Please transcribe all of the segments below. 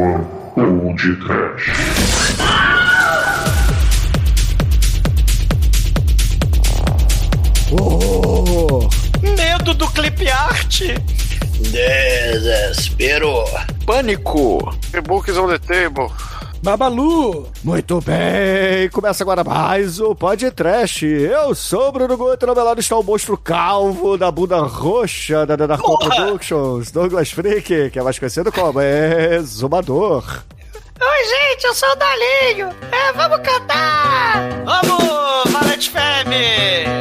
boa ou de trash. Oh. Medo do clipe. Desespero. Pânico. The book on the table. Babalu! Muito bem, começa agora mais o Podcast. Eu sou o Bruno Guto, ao meu lado está o monstro calvo da bunda roxa da Narco Porra! Productions, Douglas Freak, que é mais conhecido como Exumador. Oi, gente, eu sou o Dalinho. É, vamos cantar. Vamos, Valente Femme.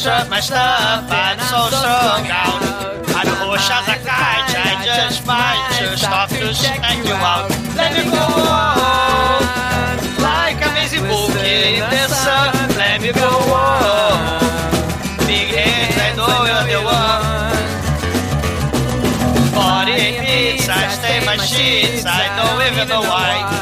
Shut my stuff. I'm so strung out. I don't push as a kite. I just fight to stop to snake you out. Let me go on. Like amazing book in the sun. Let me go on. Big hands, I know you're the one. Body beats, I stay my sheets. I don't even know why.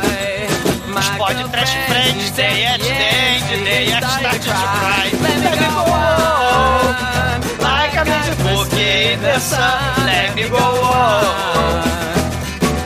The. Let me go on.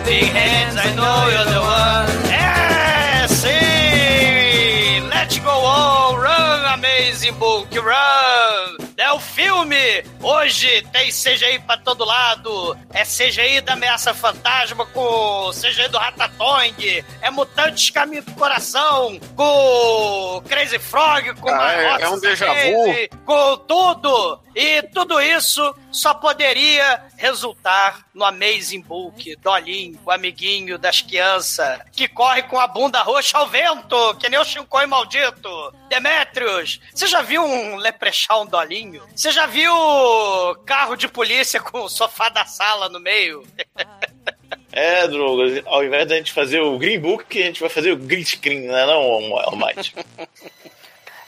Big hands, I know you're the one. É, sim! Let's go on, run, amazing book, run! É o filme! Hoje tem CGI pra todo lado. É CGI da Ameaça Fantasma com CGI do Ratatouille. É Mutantes Caminho do Coração com Crazy Frog, com Ah, é- é um déjà vu. Com tudo! E tudo isso só poderia resultar no Amazing Book, Dolinho, o amiguinho das crianças, que corre com a bunda roxa ao vento, que nem o Shinkoi maldito. Demetrius, você já viu um Leprechaun Dolinho? Você já viu carro de polícia com o sofá da sala no meio? É, Douglas, ao invés da gente fazer o Green Book, a gente vai fazer o Green Screen, né, não, Almighty?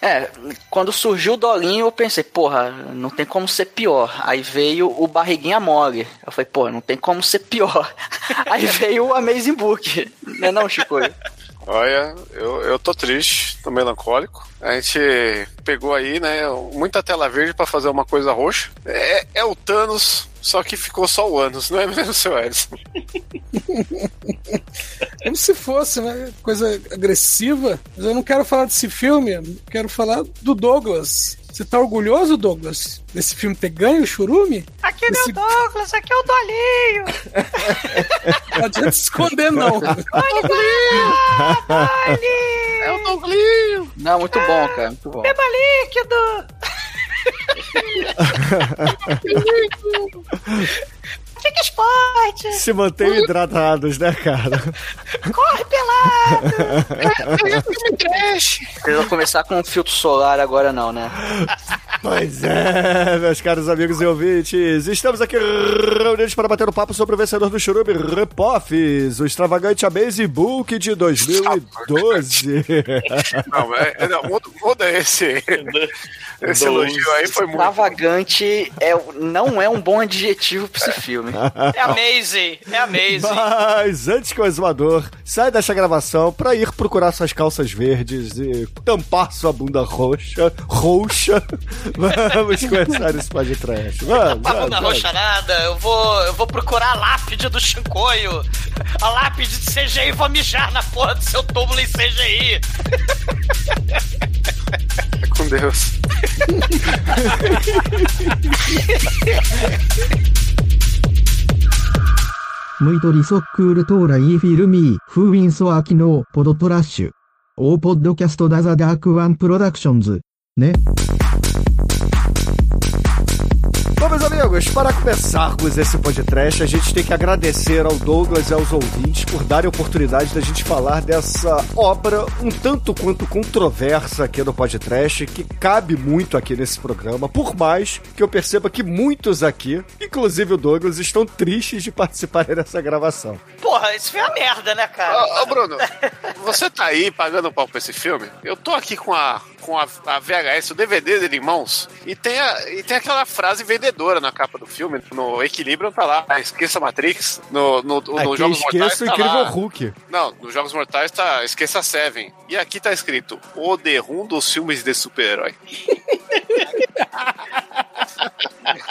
É, quando surgiu o Dolinho, eu pensei, porra, não tem como ser pior. Aí veio o Barriguinha Mole. Eu falei, porra, não tem como ser pior. Aí veio o Amazing Book. Não é não, Chico? Olha, eu, eu tô triste, tô melancólico. A gente pegou aí, né, muita tela verde pra fazer uma coisa roxa. É, é o Thanos, só que ficou só o Anos, não é mesmo, seu Edson? Como se fosse, né? Coisa agressiva. Mas eu não quero falar desse filme, quero falar do Douglas. Você tá orgulhoso, Douglas, desse filme ter ganho o churume? Aqui não é o Douglas, aqui é o Dolinho. Não adianta se esconder, não. É o Douglinho! Não, muito bom, cara, muito bom. Beba líquido. Fica esporte, Se mantenham hidratados, né, cara? corre pelado. Vão começar com um filtro solar agora não, né? Pois é, meus caros amigos e ouvintes, estamos aqui reunidos para bater um papo sobre o vencedor do Churume Repoffs, o extravagante Amazing Book de 2012. Não, é, é, não, muda, muda esse. Esse elogio aí foi muito. Extravagante é, não é um bom adjetivo pra esse filme. É amazing, é amazing. Mas antes que o exumador saia desta gravação para ir procurar suas calças verdes e tampar sua bunda roxa, roxa, vamos começar esse podcast. Vamos, vamos, na vamos. roxarada, eu vou, eu vou procurar a lápide do Shinkoio. A lápide de CGI e vou mijar na porra do seu túmulo em CGI. É com Deus. ムイトリソックールトーライーフィルミー、フーウィンソアキノー、ポドトラッシュ。オーポッドキャストダザダークワンプロダクションズ。ね。Amigos, para começarmos esse podcast, a gente tem que agradecer ao Douglas e aos ouvintes por darem a oportunidade da gente falar dessa obra um tanto quanto controversa aqui no podcast, que cabe muito aqui nesse programa, por mais que eu perceba que muitos aqui, inclusive o Douglas, estão tristes de participarem dessa gravação. Porra, isso foi uma merda, né, cara? Ô, ô, Bruno, você tá aí pagando pau pra esse filme? Eu tô aqui com a, com a, a VHS, o DVD dele em mãos, e tem, a, e tem aquela frase vendedora na capa do filme, no Equilíbrio tá lá, ah, esqueça Matrix, no, no, no Aqui Jogos Mortais esqueça o tá incrível lá. Hulk. Não, nos Jogos Mortais tá esqueça Seven. E aqui tá escrito o The Room dos filmes de super-herói.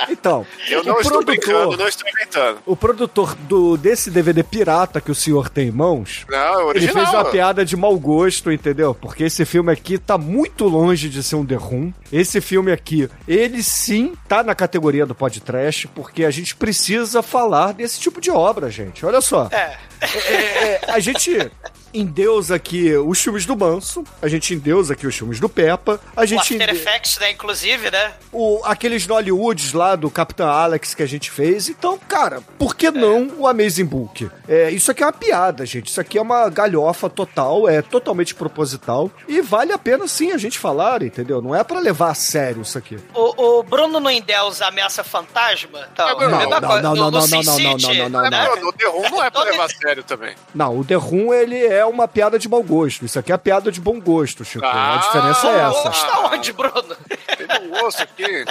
Então, Eu não o estou produtor, brincando, não estou inventando. o produtor do, desse DVD pirata que o senhor tem em mãos, Não, é ele fez uma piada de mau gosto, entendeu? Porque esse filme aqui tá muito longe de ser um The Room. Esse filme aqui, ele sim tá na categoria do podcast, porque a gente precisa falar desse tipo de obra, gente. Olha só. É. É, é, a gente endeusa aqui os filmes do Manso, a gente endeusa aqui os filmes do Peppa, a O gente After ende- Effects, né, inclusive, né? o, aqueles Hollywoods lá do Capitão Alex que a gente fez. Então, cara, por que não o Amazing Book? É, isso aqui é uma piada, gente. Isso aqui é uma galhofa total, é totalmente proposital e vale a pena sim a gente falar, entendeu? Não é pra levar a sério isso aqui. O, o Bruno não endeusa ameaça fantasma? Então, Não, não, mesma não, coisa. não, No- não, no não, Sin não, não, City, não, não, não, né? Não, no The Room não é pra Todo- levar a sério também. Não, o The Room, ele é uma piada de mau gosto. Isso aqui é piada de bom gosto, Chico. a Ah, diferença é essa. Gosta onde, Bruno? Tem um osso aqui.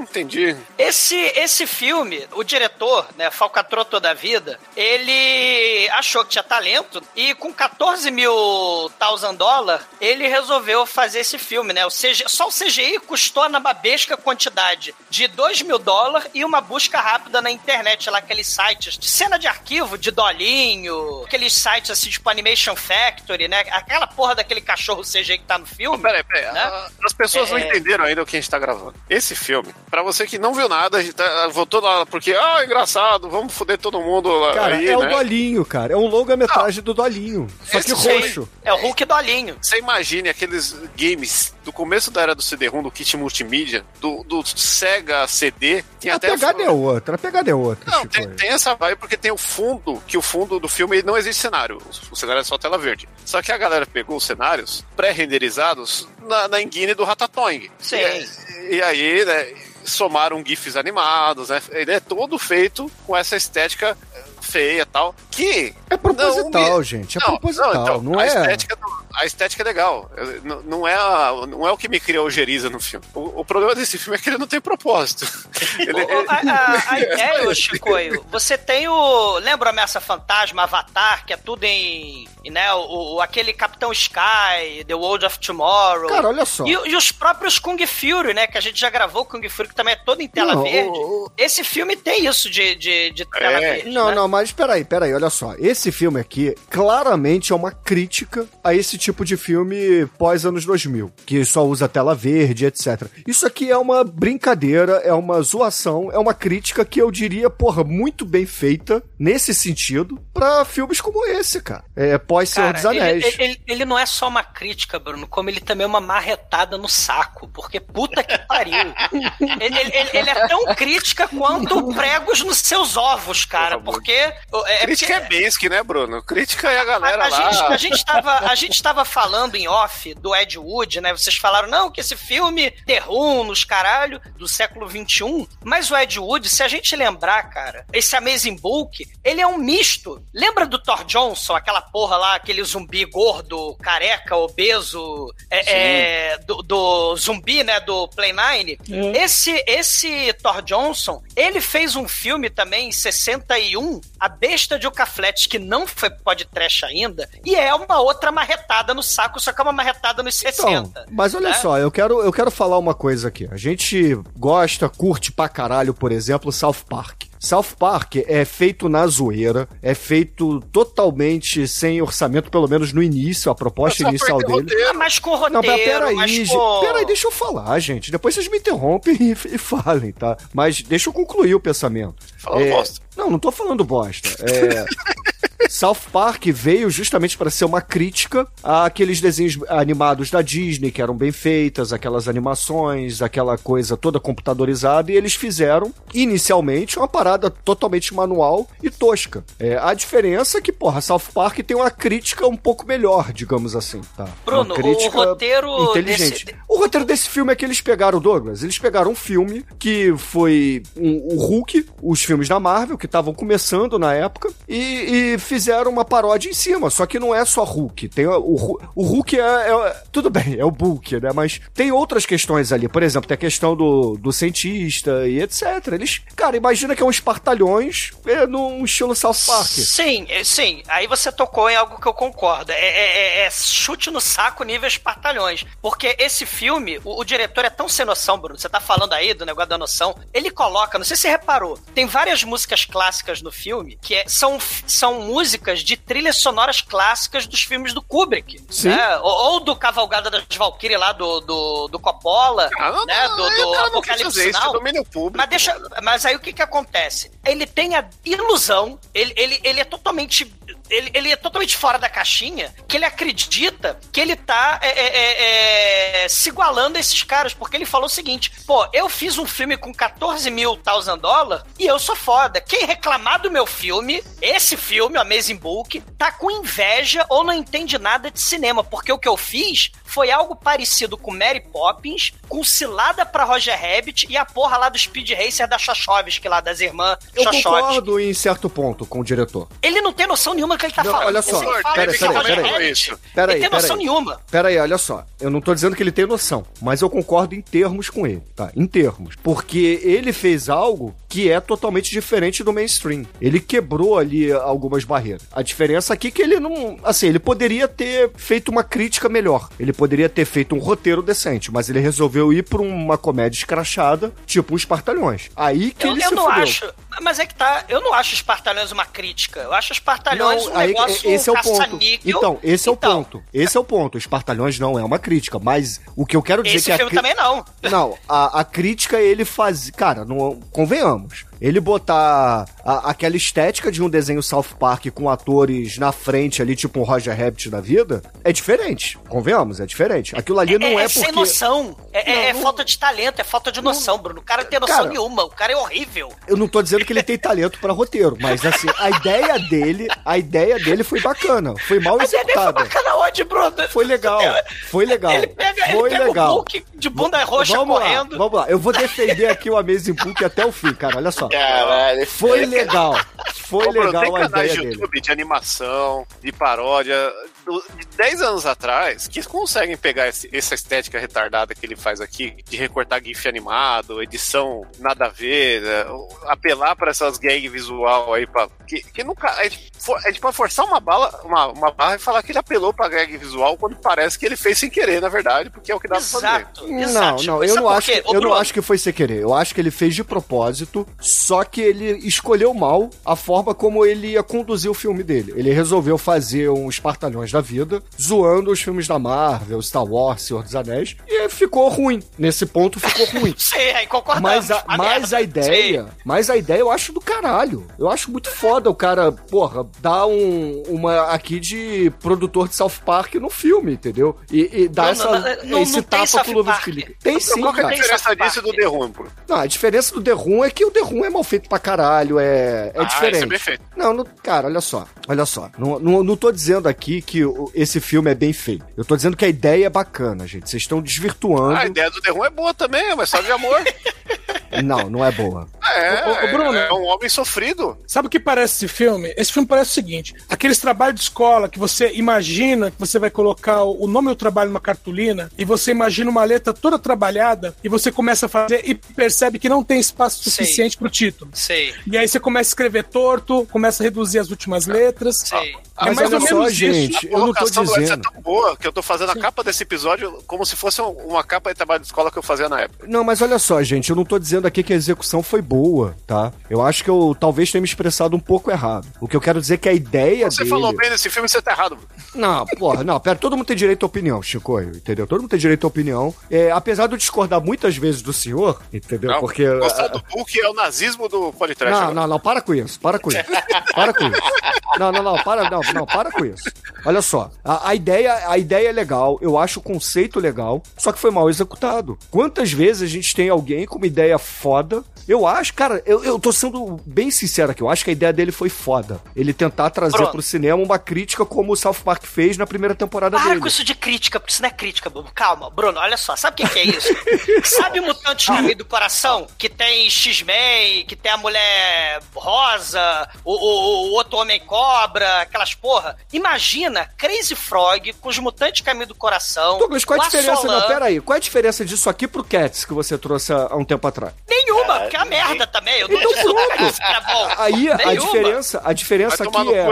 Entendi. Esse, esse filme, o diretor, né, Falcatrô toda a vida, ele achou que tinha talento e com 14 mil thousand dólares, ele resolveu fazer esse filme, né? O CG, só o CGI custou na babesca quantidade de 2 mil dólares e uma busca rápida na internet, lá aqueles sites de cena de arquivo, de dolinho, aqueles sites assim, tipo Animation Factory, né? Aquela porra daquele cachorro CGI que tá no filme. Peraí, peraí. Né? a- As pessoas não É. entenderam ainda o que a gente tá gravando. Esse filme, pra você que não viu nada, a gente tá, voltou lá porque, ah, engraçado, vamos foder todo mundo lá- Cara, aí, é o né? Dolinho, cara. É um longa-metragem do Dolinho. Só que Esse roxo. É o Hulk dolinho. Você imagine aqueles games do começo da era do CD-ROM, do kit multimídia, do, do Sega CD, tem A até... pegada é outra, a pegada é outra, Não, Chico. tem, tem essa vibe porque tem o fundo, que o fundo do filme não existe cenário. O, o cenário é só tela verde. Só que a galera pegou os cenários pré-renderizados na, na engine do Ratatouille. Sim. E, e aí, né, somaram GIFs animados, né? Ele é todo feito com essa estética feia e tal, que... É proposital, não gente. É Não, proposital. então, Não, a é. Estética, não- a estética é legal. Não, não é a- não é o que me cria ojeriza no filme. O, o problema desse filme é que ele não tem propósito. Ele- O- ele- a, a- a ideia, ô Chicoio, você tem o. Lembra o Ameaça Fantasma, Avatar, que é tudo em. em, Né, o, o- aquele Capitão Sky, The World of Tomorrow. Cara, olha só. E, e os próprios Kung Fury, né? Que a gente já gravou Kung Fury, que também é todo em tela Não, verde. o- o- Esse filme tem isso de, de, de tela É. verde. Não, né? não, mas peraí, peraí, olha só. Esse filme aqui claramente é uma crítica a esse tipo de filme pós-anos 2000, que só usa tela verde, etc. Isso aqui é uma brincadeira, é uma zoação, é uma crítica que eu diria, porra, muito bem feita, nesse sentido, pra filmes como esse, cara. É pós-Senhor Cara, dos Anéis. Ele, ele- ele não é só uma crítica, Bruno, como ele também é uma marretada no saco, porque puta que pariu. ele, ele- é tão crítica quanto pregos nos seus ovos, cara, porque. É, Crítica é porque- Bensky, né, Bruno? Crítica é a galera a, a lá. gente, a, gente tava, a gente tava falando em off do Ed Wood, né? Vocês falaram, não, que esse filme terrum nos caralho do século XXI. Mas o Ed Wood, se a gente lembrar, cara, esse Amazing Book, ele é um misto. Lembra do Thor Johnson, aquela porra lá, aquele zumbi gordo, careca, obeso, é, é, do, do zumbi, né? Do Play Nine? Esse, esse Thor Johnson, ele fez um filme também em 61, A Besta de Ocafletes, que não foi podcast ainda, e é uma outra marretada no saco, só que é uma marretada nos 60. Então, mas olha né? só, eu quero, eu quero falar uma coisa aqui. A gente gosta, curte pra caralho, por exemplo, South Park. South Park é feito na zoeira, é feito totalmente sem orçamento, pelo menos no início, a proposta inicial dele. roteiro. Ah, mas com roteiro, Não, mas peraí, mas com... Peraí, deixa eu falar, gente. Depois vocês me interrompem e, e falem, tá? Mas deixa eu concluir o pensamento. Falando bosta. Não, não tô falando bosta. É. South Park veio justamente para ser uma crítica àqueles desenhos animados da Disney que eram bem feitas, aquelas animações, aquela coisa toda computadorizada, e eles fizeram inicialmente uma parada totalmente manual e tosca. É, a diferença é que, porra, South Park tem uma crítica um pouco melhor, digamos assim, tá? Bruno, uma crítica o roteiro inteligente. desse- O roteiro desse filme é que eles pegaram, Douglas, eles pegaram um filme que foi um- o Hulk, os filmes da Marvel, que estavam começando na época, e, e fizeram fizeram uma paródia em cima, só que não é só Hulk. Tem o, o, o Hulk é, é- Tudo bem, é o Bulk, né? Mas tem outras questões ali. Por exemplo, tem a questão do, do cientista e etc. Eles. Cara, imagina que é um espartalhões é, num estilo South Park. Sim, é, sim. Aí você tocou em algo que eu concordo. É, é- é- é chute no saco nível espartalhões. Porque esse filme, o, o diretor é tão sem noção, Bruno. Você tá falando aí do negócio da noção. Ele coloca, não sei se você reparou, tem várias músicas clássicas no filme que é- são, são músicas de trilhas sonoras clássicas dos filmes do Kubrick. Sim. né? Ou, ou do Cavalgada das Valkyrie lá do, do, do Coppola, Ah, não, né? não, do, do o cara não quis Apocalipse isso, domínio público. Mas deixa. Mas aí o que que acontece? Ele tem a ilusão, ele, ele, ele é totalmente. Ele, ele é totalmente fora da caixinha, que ele acredita que ele tá é, é, é, é, se igualando a esses caras, porque ele falou o seguinte: pô, eu fiz um filme com 14 mil thousand dólares e eu sou foda. Quem reclamar do meu filme, esse filme, o Amazing Book, tá com inveja ou não entende nada de cinema, porque o que eu fiz foi algo parecido com Mary Poppins, com cilada pra Roger Rabbit e a porra lá do Speed Racer da Chachovsky lá, das irmãs Eu concordo em certo ponto com o diretor. Ele não tem noção nenhuma do que ele tá Não, falando. olha só, Ele fala pera, que pera, é Roger pera aí. Rabbit. Pera aí, Ele tem noção aí. nenhuma. Pera aí, olha só. Eu não tô dizendo que ele tem noção, mas eu concordo em termos com ele, tá? Em termos. Porque ele fez algo que é totalmente diferente do mainstream. Ele quebrou ali algumas barreiras. A diferença aqui é que ele não. Assim, ele poderia ter feito uma crítica melhor. Ele poderia ter feito um roteiro decente, mas ele resolveu ir pra uma comédia escrachada, tipo os Espartalhões. Aí que Eu, ele eu se não fudeu. acho. Mas é que tá. Eu não acho Espartalhões uma crítica. Eu acho Espartalhões um aí, negócio esse é o ponto. Então, esse é o Então, ponto. Esse é o ponto. Espartalhões não é uma crítica, mas o que eu quero dizer Esse que a filme cri- também não. Não, a, a crítica é ele faz, cara, não convenhamos. Ele botar a- aquela estética de um desenho South Park com atores na frente ali, tipo um Roger Rabbit da vida, é diferente. Convenhamos, é diferente. Aquilo ali não é, porque sem noção. É, é- Não, é não- falta de talento, é falta de noção, Bruno. O cara não tem noção Cara- nenhuma. O cara é horrível. eu não tô dizendo que ele tem talento pra roteiro, mas assim, a ideia dele, a ideia dele foi bacana, foi mal A ideia dele foi executada. bacana onde, Bruno? Foi legal, foi legal. Ele pega, ele foi pega legal. o Hulk de bunda roxa vamos correndo. Lá, vamos lá, eu vou defender aqui o Amazing Book até o fim, cara. Olha só. Caralho. Foi legal. Foi Ô, Bruno, legal tem a canais ideia de dele. YouTube de animação, de paródia, de 10 anos atrás, que conseguem pegar esse- essa estética retardada que ele faz aqui, de recortar GIF animado, edição nada a ver, né, apelar para essas gag visual aí, pra, que, que nunca. A gente, for- a gente pode forçar uma, bala, uma, uma barra e falar que ele apelou pra gag visual quando parece que ele fez sem querer, na verdade, porque é o que dá pra fazer. Exato, Não, exato. não, eu não por acho, que, eu não acho que foi sem querer. Eu acho que ele fez de propósito, só que ele escolheu mal a forma como ele ia conduzir o filme dele. Ele resolveu fazer uns espartalhões da vida, zoando os filmes da Marvel, Star Wars, Senhor dos Anéis, e ficou ruim. Nesse ponto ficou ruim. Sei, aí concordamos. Mas a, Uma mas a ideia, mas a ideia eu acho do caralho. Eu acho muito foda o cara, porra, dar um, uma aqui de produtor de South Park no filme, entendeu? E, e dar Não, essa, não, não, não, esse não tapa pro Park. Felipe. Tem sim, Qual é a diferença disso do The Room, pô? Não, a diferença do The Room é que o The Room é mal feito pra caralho, é, é Ah, diferente. isso é bem feito. Não, não- cara, olha só, olha só. Não, não, não tô dizendo aqui que o- esse filme é bem feito. Eu tô dizendo que a ideia é bacana, gente. Vocês estão desvirtuando. Ah, a ideia do The Room é boa também, mas só de amor. Não, não é boa. É, Ô, ô, Bruno. é um homem sofrido. Sabe o que parece esse filme? Esse filme parece o seguinte: aqueles trabalhos de escola que você imagina que você vai colocar o o nome do trabalho numa cartolina e você imagina uma letra toda trabalhada e você começa a fazer e percebe que não tem espaço Sei. suficiente pro título. Sei, E aí você começa a escrever torto, começa a reduzir as últimas letras. sei. Ah, É mas mais ou olha só, isso. gente, eu não tô dizendo. é tão boa que eu tô fazendo a capa desse episódio como se fosse um- uma capa de trabalho de escola que eu fazia na época. Não, mas olha só, gente, eu não tô dizendo aqui que a execução foi boa, tá? Eu acho que eu talvez tenha me expressado um pouco errado. O que eu quero dizer é que a ideia Você dele... falou bem desse filme, você tá errado. Não, porra, não, pera, todo mundo tem direito à opinião, Chico, entendeu? Todo mundo tem direito à opinião. É, apesar de eu discordar muitas vezes do senhor, entendeu? Não, Porque... Gostar do Hulk é o nazismo do podcast. Não, não, não, para com isso, para com isso. Para com isso. Não, não, não, para, não, não, para com isso. Olha só, a, a ideia, a ideia é legal, eu acho o conceito legal, só que foi mal executado. Quantas vezes a gente tem alguém com uma ideia foda? Eu acho, cara, eu, eu tô sendo bem sincero aqui, eu acho que a ideia dele foi foda. Ele tentar trazer Pronto. pro cinema uma crítica como o South Park fez na primeira temporada Para dele. com isso de crítica, porque isso não é crítica, Bruno. Calma, Bruno, olha só. Sabe o que, que é isso? sabe o Mutante Caminho do Coração? Que tem X-Men, que tem a mulher rosa, o, o- o outro homem cobra, aquelas porra. Imagina Crazy Frog com os Mutantes Caminho do Coração. Douglas, qual a o diferença? Assolan. Não, pera aí. Qual a diferença disso aqui pro Cats que você trouxe há, um tempo atrás? Nenhuma, porque é a merda também. Eu não Então pronto. que isso era bom. Aí a Nenhuma. diferença, a diferença aqui é.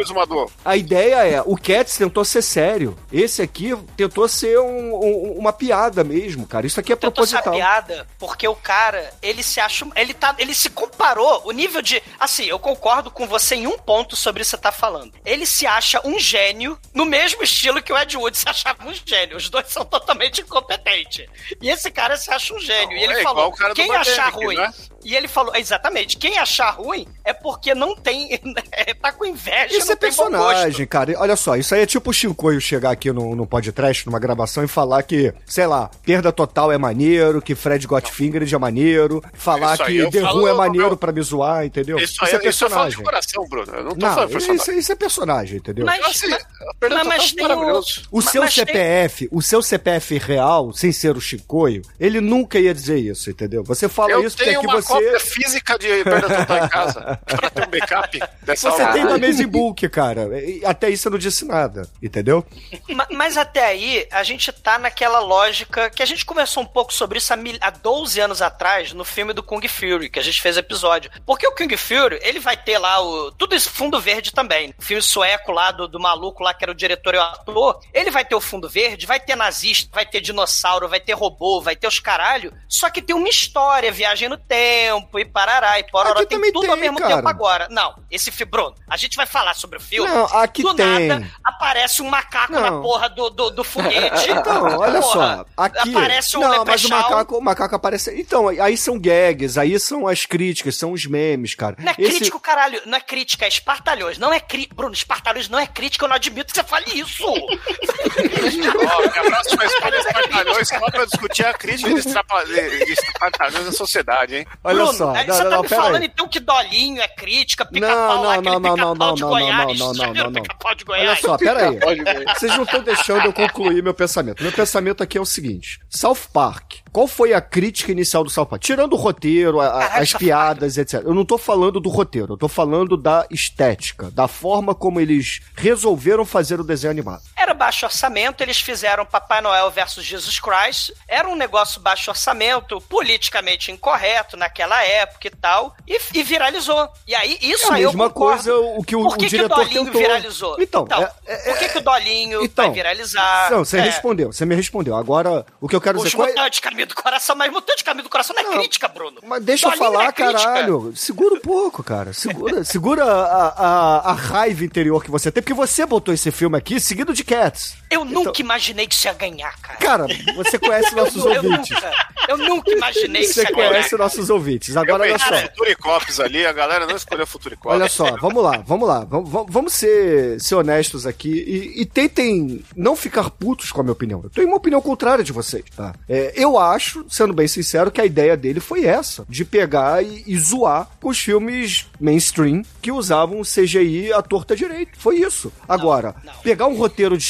A ideia é, o Cats tentou ser sério. Esse aqui tentou ser um- um- uma piada mesmo, cara. Isso aqui é tentou essa proposital. piada porque o cara, ele se acha. Ele, tá, ele se comparou. O nível de. Assim, eu concordo com você em um ponto sobre isso que você tá falando. Ele se acha um gênio no mesmo estilo que o Ed Wood se achava um gênio. Os dois são totalmente incompetentes. E esse cara se acha um gênio. e ele É falou: quem achar ruim. né? E ele falou, exatamente, quem achar ruim é porque não tem. tá com inveja. Isso não é personagem, cara. Olha só, isso aí é tipo o Chicoio chegar aqui no, no podcast, numa gravação, e falar que, sei lá, Perda Total é maneiro, que Fred Gotfingered é maneiro, falar Isso que The falo Who é maneiro meu- pra me zoar, entendeu? Isso, aí, isso eu falo de coração, Bruno. Eu não tô Não, falando isso, personagem. isso é personagem, entendeu? Mas, Assim, mas- mas- mas é tem o- maravilhoso. O seu mas tem- CPF, o seu CPF real, sem ser o Chicoio, ele nunca ia dizer isso, entendeu? Você fala Eu isso porque tenho aqui uma você. cópia física de perda total em casa pra ter um backup dessa Você aula. tem da Mesa Book, cara. Até isso eu não disse nada, entendeu? Ma- Mas até aí, a gente tá naquela lógica que a gente conversou um pouco sobre isso há, mil- há 12 anos atrás, no filme do Kung Fury, que a gente fez episódio. Porque o Kung Fury, ele vai ter lá o. Tudo isso fundo verde também. O filme sueco lá do, do maluco lá, que era o diretor e o ator. Ele vai ter o fundo verde, vai ter nazista, vai ter dinossauro, vai ter robô, vai ter os caralho. Só que tem uma história, viagem no tempo, e parará, e pororó. Aqui Tem tudo tem, ao mesmo cara. tempo agora. Não, esse filme. Bruno, a gente vai falar sobre o filme. Não, aqui do tem. nada aparece um macaco Não. na porra do, do, do foguete. Então, olha Porra, só, aqui. Aparece um não, mas o macaco, o macaco aparece. Então, aí são gags, aí são as críticas, são os memes, cara. Não é Esse- crítico, caralho. Não é crítica, é espartalhões. Não é cri... Bruno, espartalhões não é crítica, eu não admito que você fale isso. Ó, minha próxima escolha é Espartalhões só pra discutir a crítica de Espartalhões na sociedade, hein? Olha Bruno, só, não, você não, tá não, me falando aí. então que Dolinho é crítica, Não, pica-pau lá, não, aquele não, não, não, pica-pau não, de não, Goiás. não, não, não, não, não. pica-pau de Olha Goiás? só, peraí. Vocês não estão deixando eu concluir meu pensamento. Meu pensamento aqui é o seguinte: South Park. Qual foi a crítica inicial do South Park? Tirando o roteiro, a- a- as piadas, etc. Eu não tô falando do roteiro, eu tô falando da estética, da forma como eles resolveram fazer o desenho animado. Era baixo orçamento, eles fizeram Papai Noel versus Jesus Christ. Era um negócio baixo orçamento, politicamente incorreto naquela época e tal, e, e viralizou. E aí, isso É a aí eu mesma concordo. coisa o que o, Por que, o que o diretor Dolinho tentou. viralizou? Então, é- é- por que, que o Dolinho então, vai viralizar? Não, você É, respondeu, você me respondeu. Agora, o que eu quero Os dizer qual é- caminho do coração, mas mutante caminho do coração não é Não, crítica, Bruno. Mas deixa eu Dolinho não falar, é caralho. Segura um pouco, cara. Segura, segura a, a, a raiva interior que você tem, porque você botou esse filme aqui seguido de Cats. Eu nunca Então- imaginei que isso ia ganhar, cara. Cara, você conhece nossos eu, eu ouvintes. nunca, eu nunca imaginei que isso Você ia ganhar. conhece nossos ouvintes. Eu Agora, olha pensei só. no Futuricopes ali, a galera não escolheu Futuricopes. Olha só, vamos lá, vamos lá. Vamos, vamos- ser, ser honestos aqui e, e tentem não ficar putos com a minha opinião. Eu tenho uma opinião contrária de vocês, tá? É, eu acho, sendo bem sincero, que a ideia dele foi essa: de pegar e, e zoar com os filmes mainstream que usavam CGI à torta direito. Foi isso. Agora, não. pegar um roteiro de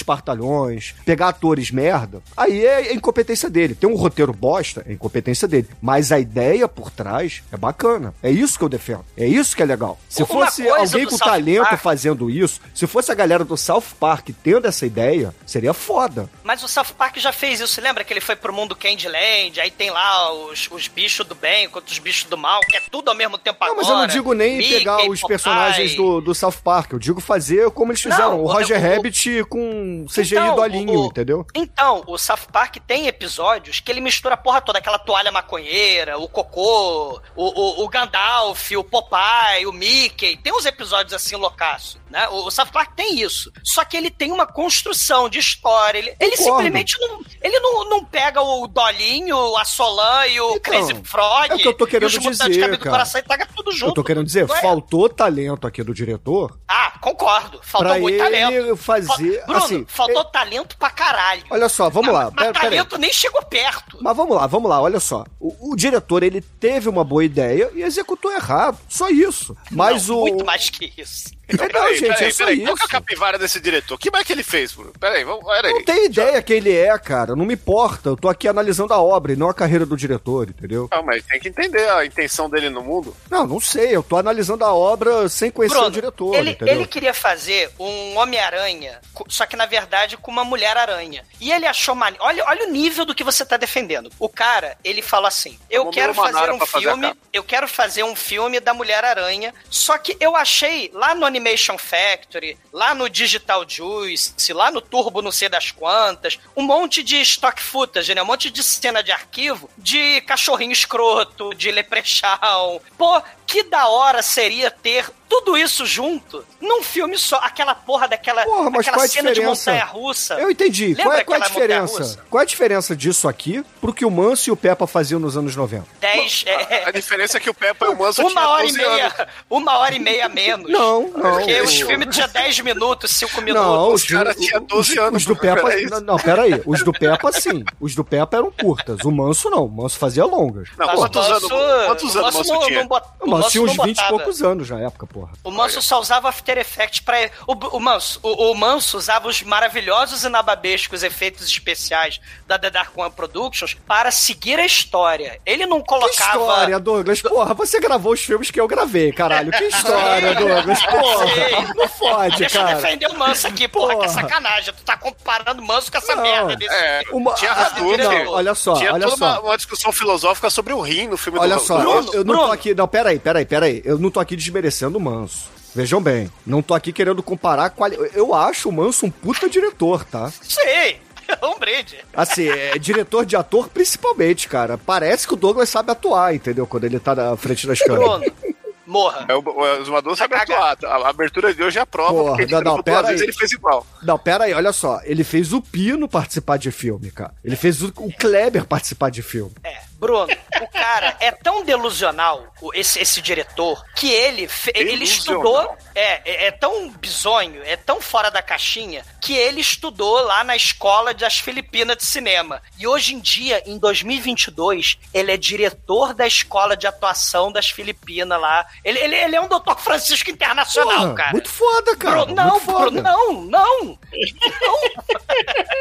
espartalhões, pegar atores merda, aí é incompetência dele. Tem um roteiro bosta, é incompetência dele. Mas a ideia por trás é bacana. É isso que eu defendo. É isso que é legal. Se Uma fosse alguém com South talento Park- fazendo isso, se fosse a galera do South Park tendo essa ideia, seria foda. Mas o South Park já fez isso. Lembra que ele foi pro mundo Candyland? Aí tem lá os, os bichos do bem contra os bichos do mal, que é tudo ao mesmo tempo Não, agora. mas eu não digo nem Mickey, pegar os personagens do, do South Park. Eu digo fazer como eles fizeram. Não, o Roger o- o- Rabbit com CGI CGI dolinho, o- entendeu? Então, o South Park tem episódios que ele mistura a porra toda, aquela toalha maconheira, o cocô, o, o, o Gandalf, o Popeye, o Mickey. Tem uns episódios assim loucaço, né? O, o South Park tem isso. Só que ele tem uma construção de história. Ele, ele simplesmente não. Ele não, não pega o Dolinho, a Solan e o Então, Crazy Frog. é o que eu tô querendo e os dizer, cabelo do cara. coração e taca tudo junto. Eu tô querendo dizer, é? faltou talento aqui do diretor Ah, concordo. Faltou pra muito ele talento. fazer. Bruno, assim, faltou talento pra caralho. Olha só, vamos lá. Mas Pera, pera talento nem chegou perto. Mas vamos lá, vamos lá, olha só. O, o diretor, ele teve uma boa ideia e executou errado. Só isso. Mas Não, o. Muito mais que isso. É, não, Peraí, gente, peraí, é peraí. Qual que é a capivara desse diretor? Que mais que ele fez, Bruno? Peraí, vamos. Peraí. Não tem ideia quem ele é, cara. Não me importa. Eu tô aqui analisando a obra e não a carreira do diretor, entendeu? Não, mas tem que entender a intenção dele no mundo. Não, não sei. Eu tô analisando a obra sem conhecer Bruno, o diretor, ele, entendeu? ele queria fazer um Homem-Aranha, só que na verdade com uma Mulher-Aranha. E ele achou maneiro. Olha, olha o nível do que você tá defendendo. O cara, ele falou assim: Eu Vamos quero fazer um fazer filme. Eu quero fazer um filme da Mulher-Aranha. Só que eu achei lá no Animation Factory, lá no Digital Juice, lá no Turbo não sei das quantas, um monte de stock footage, né? Um monte de cena de arquivo de cachorrinho escroto, de leprechaun. Pô, que da hora seria ter tudo isso junto num filme só. Aquela porra daquela Porra, mas aquela qual a cena de diferença? montanha-russa. Eu entendi. Qual é, Lembra qual é a aquela diferença? Qual é a diferença disso aqui pro que o Manso e o Peppa faziam nos anos 90? 10, é, A diferença é que o Peppa e o Manso tinha uma hora e 12 meia, anos. uma hora e meia menos. Não, não. Porque os O- filmes tinham 10 minutos, 5 minutos. Não, os, cara tinha 12 os- anos, Os do Peppa. Não, não, peraí. Os do Peppa, sim. Os do Peppa eram curtas. O Manso não. O Manso fazia longas. Não, Mas quantos o anos, quantos anos o Manso não- tinha? não bot- O Manso tinha uns não 20 e poucos anos na época, porra. O Manso só usava After Effects pra. O, o, Manso, o, o Manso usava os maravilhosos e nababescos efeitos especiais da The Dark One Productions para seguir a história. Ele não Que colocava. história, Douglas. Porra, você gravou os filmes que eu gravei, caralho. Que história, Douglas. Sei. Porra, não fode, Deixa eu cara. defender o Manso aqui, porra, que é Porra. sacanagem. Tu tá comparando o Manso com essa Não, merda desse. É, Uma- tinha ah, Hadouken. não, olha só, Tinha olha toda só. Uma, uma discussão filosófica sobre o rim no filme Olha do só, do eu, eu não tô Bruno. aqui. Não, peraí, peraí, peraí. Eu não tô aqui desmerecendo o Manso. Vejam bem, não tô aqui querendo comparar quali... Eu acho o Manso um puta diretor, tá? Sei. É um brinde. Assim, é diretor de ator principalmente, cara. Parece que o Douglas sabe atuar, entendeu? Quando ele tá na frente das câmeras. Bruno, morra. É, o, o Zumador sabe atuar. A, abertura de hoje é a prova, Porra, porque ele não, não, pera vezes aí. ele fez igual. Não, pera aí, olha só. Ele fez o Pino participar de filme, cara. Ele fez o, o Kleber participar de filme. É, Bruno, o cara é tão delusional, esse, esse diretor, que ele, ele estudou. É, é, é tão bizonho, é tão fora da caixinha, que ele estudou lá na escola das Filipinas de cinema. E hoje em dia, em 2022, ele é diretor da escola de atuação das Filipinas lá. Ele, ele, ele é um doutor Francisco Internacional, Porra, cara. muito foda, cara. Bruno, não, muito foda. Bruno, não, não.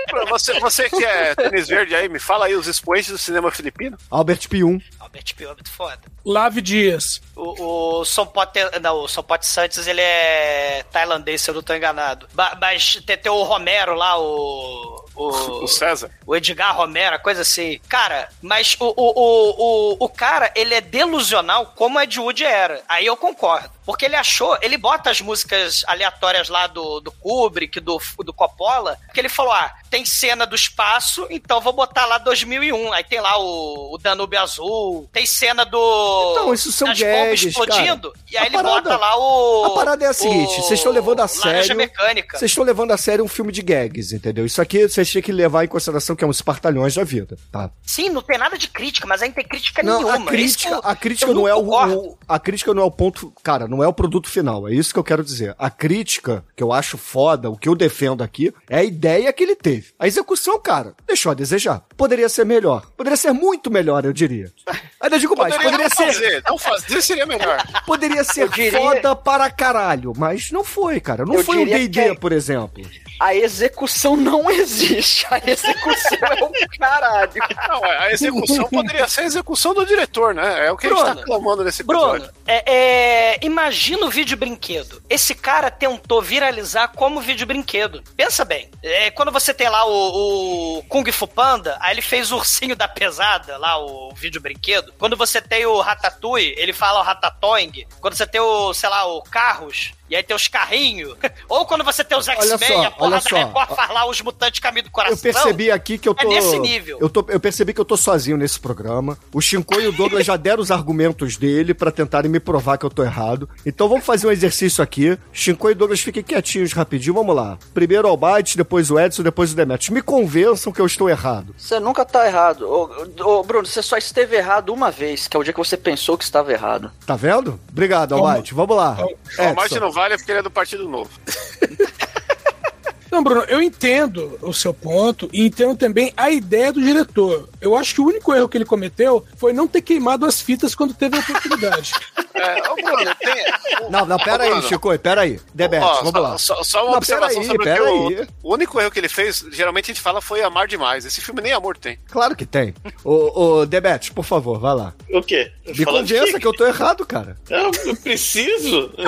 Pra Você, você que é tênis verde aí, me fala aí os expoentes do cinema filipino. Albert Pium. Albert Pio é muito foda. Lave Dias. O, o Sompote, não, o Sompote Santos, ele é tailandês, se eu não tô enganado. Ba- Mas tem, tem o Romero lá, o... O, O César. o Edgar Romero, coisa assim. Cara, mas o, o, o, o, o cara, ele é delusional como Ed Wood era. Aí eu concordo. Porque ele achou, ele bota as músicas aleatórias lá do, do Kubrick, do, do Coppola, que ele falou, ah, tem cena do espaço, então vou botar lá 2001. Aí tem lá o, o Danúbio Azul, tem cena do... Então, isso são das gags, explodindo. cara. E aí A ele parada- bota lá o... A parada é a seguinte, vocês estão levando a sério. Mecânica. Vocês estão levando a sério um filme de gags, entendeu? Isso aqui vocês têm que levar em consideração que é uns espartalhões da vida, tá? Sim, não tem nada de crítica, mas aí não tem crítica Não, nenhuma. a crítica, eu- a crítica não é o, o- a crítica não é o ponto, cara, não é o produto final, é isso que eu quero dizer. A crítica que eu acho foda, o que eu defendo aqui, é a ideia que ele teve. A execução, cara, deixou a desejar. Poderia ser melhor, poderia ser muito melhor, eu diria. Ainda digo mais, Poderia poderia não ser, fazer, não fazer seria melhor. poderia ser diria- foda para caralho, mas não foi, cara. Não Eu foi um D&D, que é- por exemplo. A execução não existe. A execução é o caralho. Não, a execução poderia ser a execução do diretor, né? É o que a gente Bruno, tá clamando nesse episódio. Bruno, é, é, imagina o vídeo brinquedo. Esse cara tentou viralizar como vídeo brinquedo. Pensa bem. É, quando você tem lá o, o Kung Fu Panda, aí ele fez o ursinho da pesada, lá o vídeo brinquedo. Quando você tem o Ratatouille, ele fala o Ratatouille. Quando você tem o, sei lá, o Carros, e aí tem os carrinhos. Ou quando você tem os Olha X-Men só, e a porra olha da só. Record faz lá os mutantes caminho do coração. Eu percebi aqui que eu É tô. nesse nível. Eu, tô, eu percebi que eu tô sozinho nesse programa. O Shinko e o Douglas já deram os argumentos dele pra tentarem me provar que eu tô errado. Então vamos fazer um exercício aqui. Shinko e Douglas fiquem quietinhos rapidinho. Vamos lá. Primeiro o Albite, depois o Edson, depois o Demetrius. Me convençam que eu estou errado. Você nunca tá errado. Ô, ô, Bruno, você só esteve errado uma vez, que é o dia que você pensou que estava errado. Tá vendo? Obrigado, Albite. Vamos lá. Edson. não vale porque ele é do Partido Novo. Não, Bruno, eu entendo o seu ponto e entendo também a ideia do diretor. Eu acho que o único erro que ele cometeu foi não ter queimado as fitas quando teve a oportunidade. É, ô, Bruno, tem. Não, não, pera aí, Bruno. Chico, pera aí. Ó, vamos só, lá. Só, só uma Não, observação peraí, sobre pera o que aí. o, o único erro que ele fez, geralmente a gente fala, foi amar demais. Esse filme nem amor tem. Claro que tem. Ô, ô Demetrius, por favor, vai lá. O quê? Me convença quê? que eu tô errado, cara. Eu, eu preciso?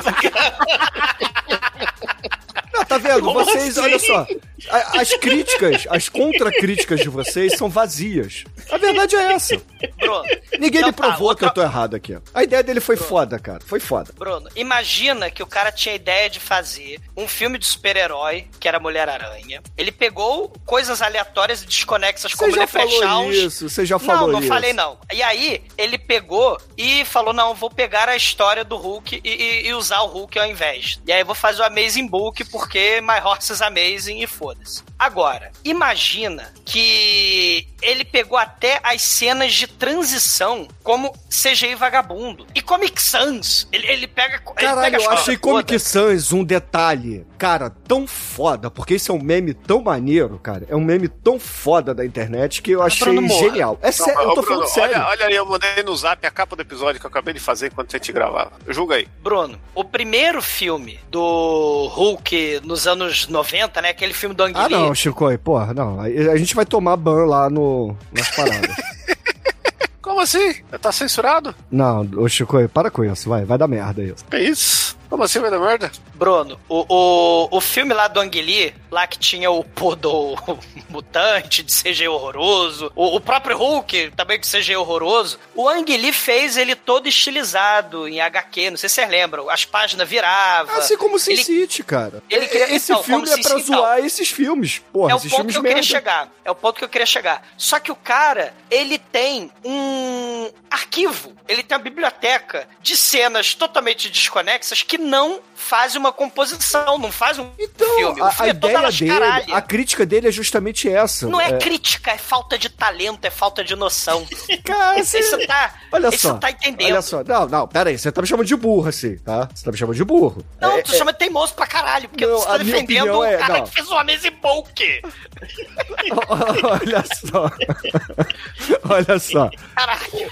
Não, tá vendo? Como vocês, assim? olha só. a- As críticas, as contra-críticas de vocês são vazias. A verdade é essa. Bruno, Ninguém me tá, provou outra- que eu tô errado aqui. A ideia dele foi foda, cara. Foi foda. Bruno, imagina que o cara tinha a ideia de fazer um filme de super-herói, que era Mulher-Aranha. Ele pegou coisas aleatórias e desconexas como Você já falou isso, você já falou Não, não isso. falei não. E aí, ele pegou e falou: não, vou pegar a história do Hulk e, e- e usar o Hulk ao invés. E aí eu vou fazer o Amazing Book porque My Horse is Amazing e foda-se. Agora, imagina que ele pegou até as cenas de transição como CGI vagabundo. E Comic Sans, ele, ele pega. ele pega Caralho, eu achei toda. Comic Sans um detalhe, cara, tão foda, porque esse é um meme tão maneiro, cara. É um meme tão foda da internet que eu achei Bruno genial. É sério, eu tô Bruno, falando sério. Olha, olha aí, eu mandei no zap a capa do episódio que eu acabei de fazer enquanto a gente gravava. Julga aí. Bruno, o primeiro filme do Hulk nos anos 90, né? Aquele filme do Ang Ah, Lee, não, Chico, porra, não. A a gente vai tomar ban lá no, nas paradas. Como assim? Tá censurado? não, ô Chico, para com isso, vai, vai dar merda isso. Que isso? Como assim vai dar merda? Bruno, o, o, o filme lá do Ang Lee, lá que tinha o Podo mutante de CG horroroso, o, o próprio Hulk também de CG horroroso, o Ang Lee fez ele todo estilizado em HQ, não sei se vocês lembram, as páginas viravam. Assim como Sin ele, City, cara. ele queria- Esse então, filme é pra City, então. zoar esses filmes, porra, É o esses ponto filmes que eu queria chegar. É o ponto que eu queria chegar. Só que o cara, ele tem um arquivo, ele tem uma biblioteca de cenas totalmente desconexas que não faz uma composição, não faz um Então, filme. A, filme a é ideia dele, a crítica dele é justamente essa. Não é, crítica, é falta de talento, é falta de noção. Cara, Isso tá, Olha isso só. tá entendendo. Olha só. Não, não, pera aí. Você tá me chamando de burro, assim, tá? Você tá me chamando de burro. Não, É, tu chama de teimoso pra caralho, porque Não, você tá defendendo o é- cara não. que fez o Amazing Bulk. Olha só. Olha só. Caralho.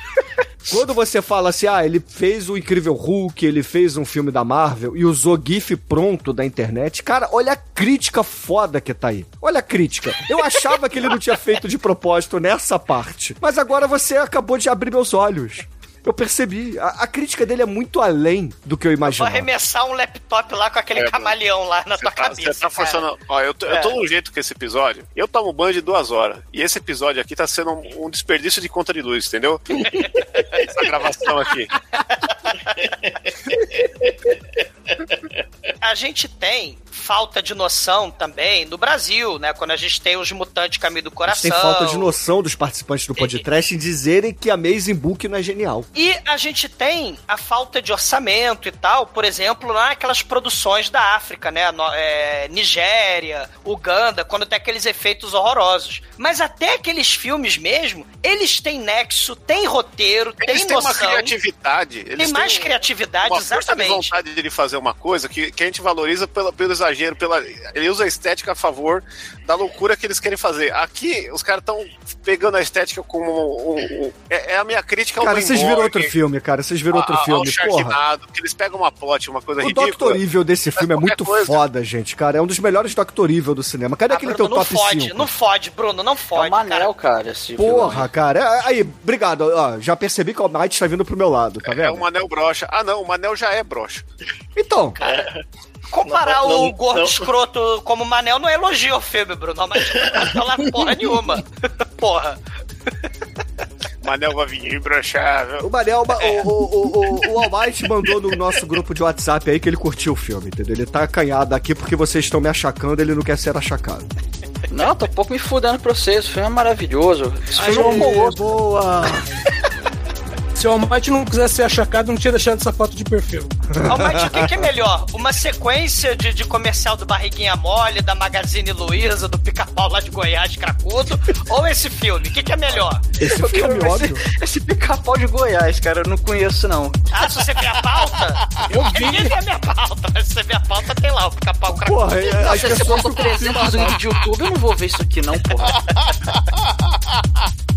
Quando você fala assim, ah, ele fez o Incrível Hulk, ele fez um filme da Marvel e usou GIF pronto da internet, cara, olha a crítica foda que tá aí. Olha a crítica. Eu achava que ele não tinha feito de propósito nessa parte, mas agora você acabou de abrir meus olhos. Eu percebi. A, a crítica dele é muito além do que eu Vou imaginava. arremessar um laptop lá com aquele É, camaleão lá na tua tá, cabeça. você tá forçando. Ó, eu tô, eu tô É. num jeito com esse episódio. Eu tomo banho de duas horas. E esse episódio aqui tá sendo um, um desperdício de conta de luz, entendeu? Essa gravação aqui. A gente tem falta de noção também no Brasil, né? Quando a gente tem os mutantes caminho do A coração. gente tem falta de noção dos participantes do podcast em dizerem que Amazing Book não é genial. E a gente tem a falta de orçamento e tal, por exemplo, naquelas produções da África, né? No- é, Nigéria, Uganda, quando tem aqueles efeitos horrorosos. Mas até aqueles filmes mesmo, eles têm nexo, têm roteiro, Eles têm têm uma noção. criatividade. Eles Tem mais têm criatividade, uma força de exatamente. vontade de fazer uma coisa que, que a gente valoriza pela, pelo exagero, pela, ele usa a estética a favor da loucura que eles querem fazer. Aqui, os caras estão pegando a estética como um, um- um- é, é a minha crítica ao Cara, vocês viram outro filme, cara. Vocês viram outro ao filme, porra. Que eles pegam uma plot, uma coisa O ridícula. Dr. Evil desse filme é muito coisa. foda, gente, cara. É um dos melhores Dr. Evil do cinema. Cadê Ah, aquele Bruno, teu não top fode, 5? não fode, Bruno, não É fode. o Manel, cara, esse Porra, cara. É, Aí, obrigado. Ó, já percebi que o Almighty tá vindo pro meu lado, tá É vendo? o Manel brocha. Ah, não, o Manel já é brocha. Então, Comparar Não, não, o gordo não. escroto como Manel não é elogio ao filme, Bruno. Mas não lá porra nenhuma. Porra. Manel vai vir imbrochável. O Manel, o, o, o, o Almighty mandou no nosso grupo de WhatsApp aí que ele curtiu o filme, entendeu? Ele tá acanhado aqui porque vocês estão me achacando, ele não quer ser achacado. Não, tô um pouco me fudendo pra vocês. O filme é maravilhoso. Esse filme é um boa! Se o Almighty não quisesse ser achacado, não tinha deixado essa foto de perfil. Almighty, o que, que é melhor? Uma sequência de, de comercial do Barriguinha Mole, da Magazine Luiza, do pica-pau lá de Goiás, cracudo? ou esse filme? O que, que é melhor? Esse Eu filme, quero óbvio. esse, esse pica-pau de Goiás, cara, eu não conheço, não. Ah, se você ver a pauta? Eu vi. Ninguém vê a minha pauta, mas se você ver a pauta, tem lá o pica-pau cracudo. Porra, é, Não, as se você pessoas botou ficam 300 confirmadas. vídeos de YouTube, eu não vou ver isso aqui, não, porra.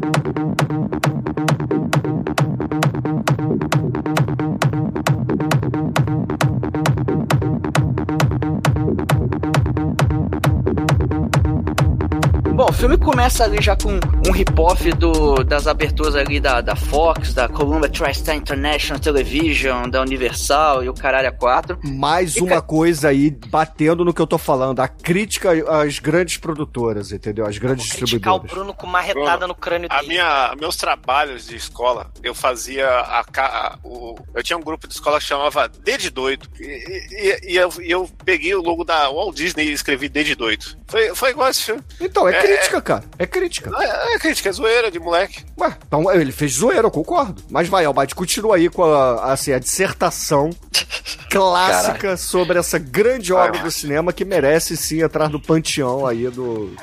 O filme começa ali já com um rip-off do- das aberturas ali da, da Fox, da Columbia TriStar International Television, da Universal e o caralho a 4. Mais E uma ca- coisa aí, batendo no que eu tô falando, a crítica às grandes produtoras, entendeu? Às grandes Criticar o distribuidoras. Bruno com uma retada no crânio A dele. minha, meus trabalhos de escola, eu fazia a, ca- o, eu tinha um grupo de escola que chamava D de doido e, e- e eu, eu peguei o logo da Walt Disney e escrevi D de doido. Foi, foi igual esse filme. Então, é, É, crítica, cara. É crítica. É, é crítica, é zoeira de moleque. Ué, então ele fez zoeira, eu concordo. Mas vai, Almighty, continua aí com a, assim, a dissertação clássica sobre essa grande obra do cinema que merece sim entrar no panteão aí do,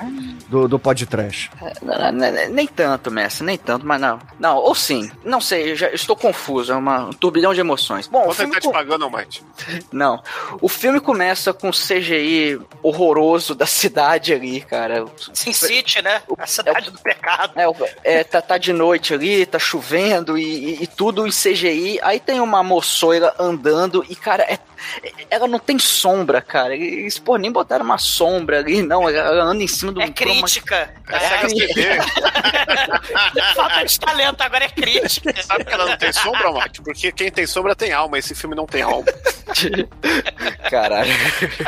do, do podcast. Não, Nem tanto, Messi, nem tanto, mas não. Não, ou sim. Não sei, eu já estou confuso, é uma, um turbilhão de emoções. Bom, o Vou filme tentar te com- pagando, Almighty. Não. O filme começa com CGI horroroso da cidade ali, cara. Sin City, né? A cidade do pecado. É, é, tá, tá de noite ali, tá chovendo e, e- e tudo em CGI. Aí tem uma moçoira andando e, cara, é- é- ela não tem sombra, cara. Eles, pô, nem botaram uma sombra ali, não. Ela anda em cima do É crítica. É É, CD. falta de talento, agora é crítica. Sabe que ela não tem sombra, Almighty? Porque quem tem sombra tem alma. Esse filme não tem alma. Caralho.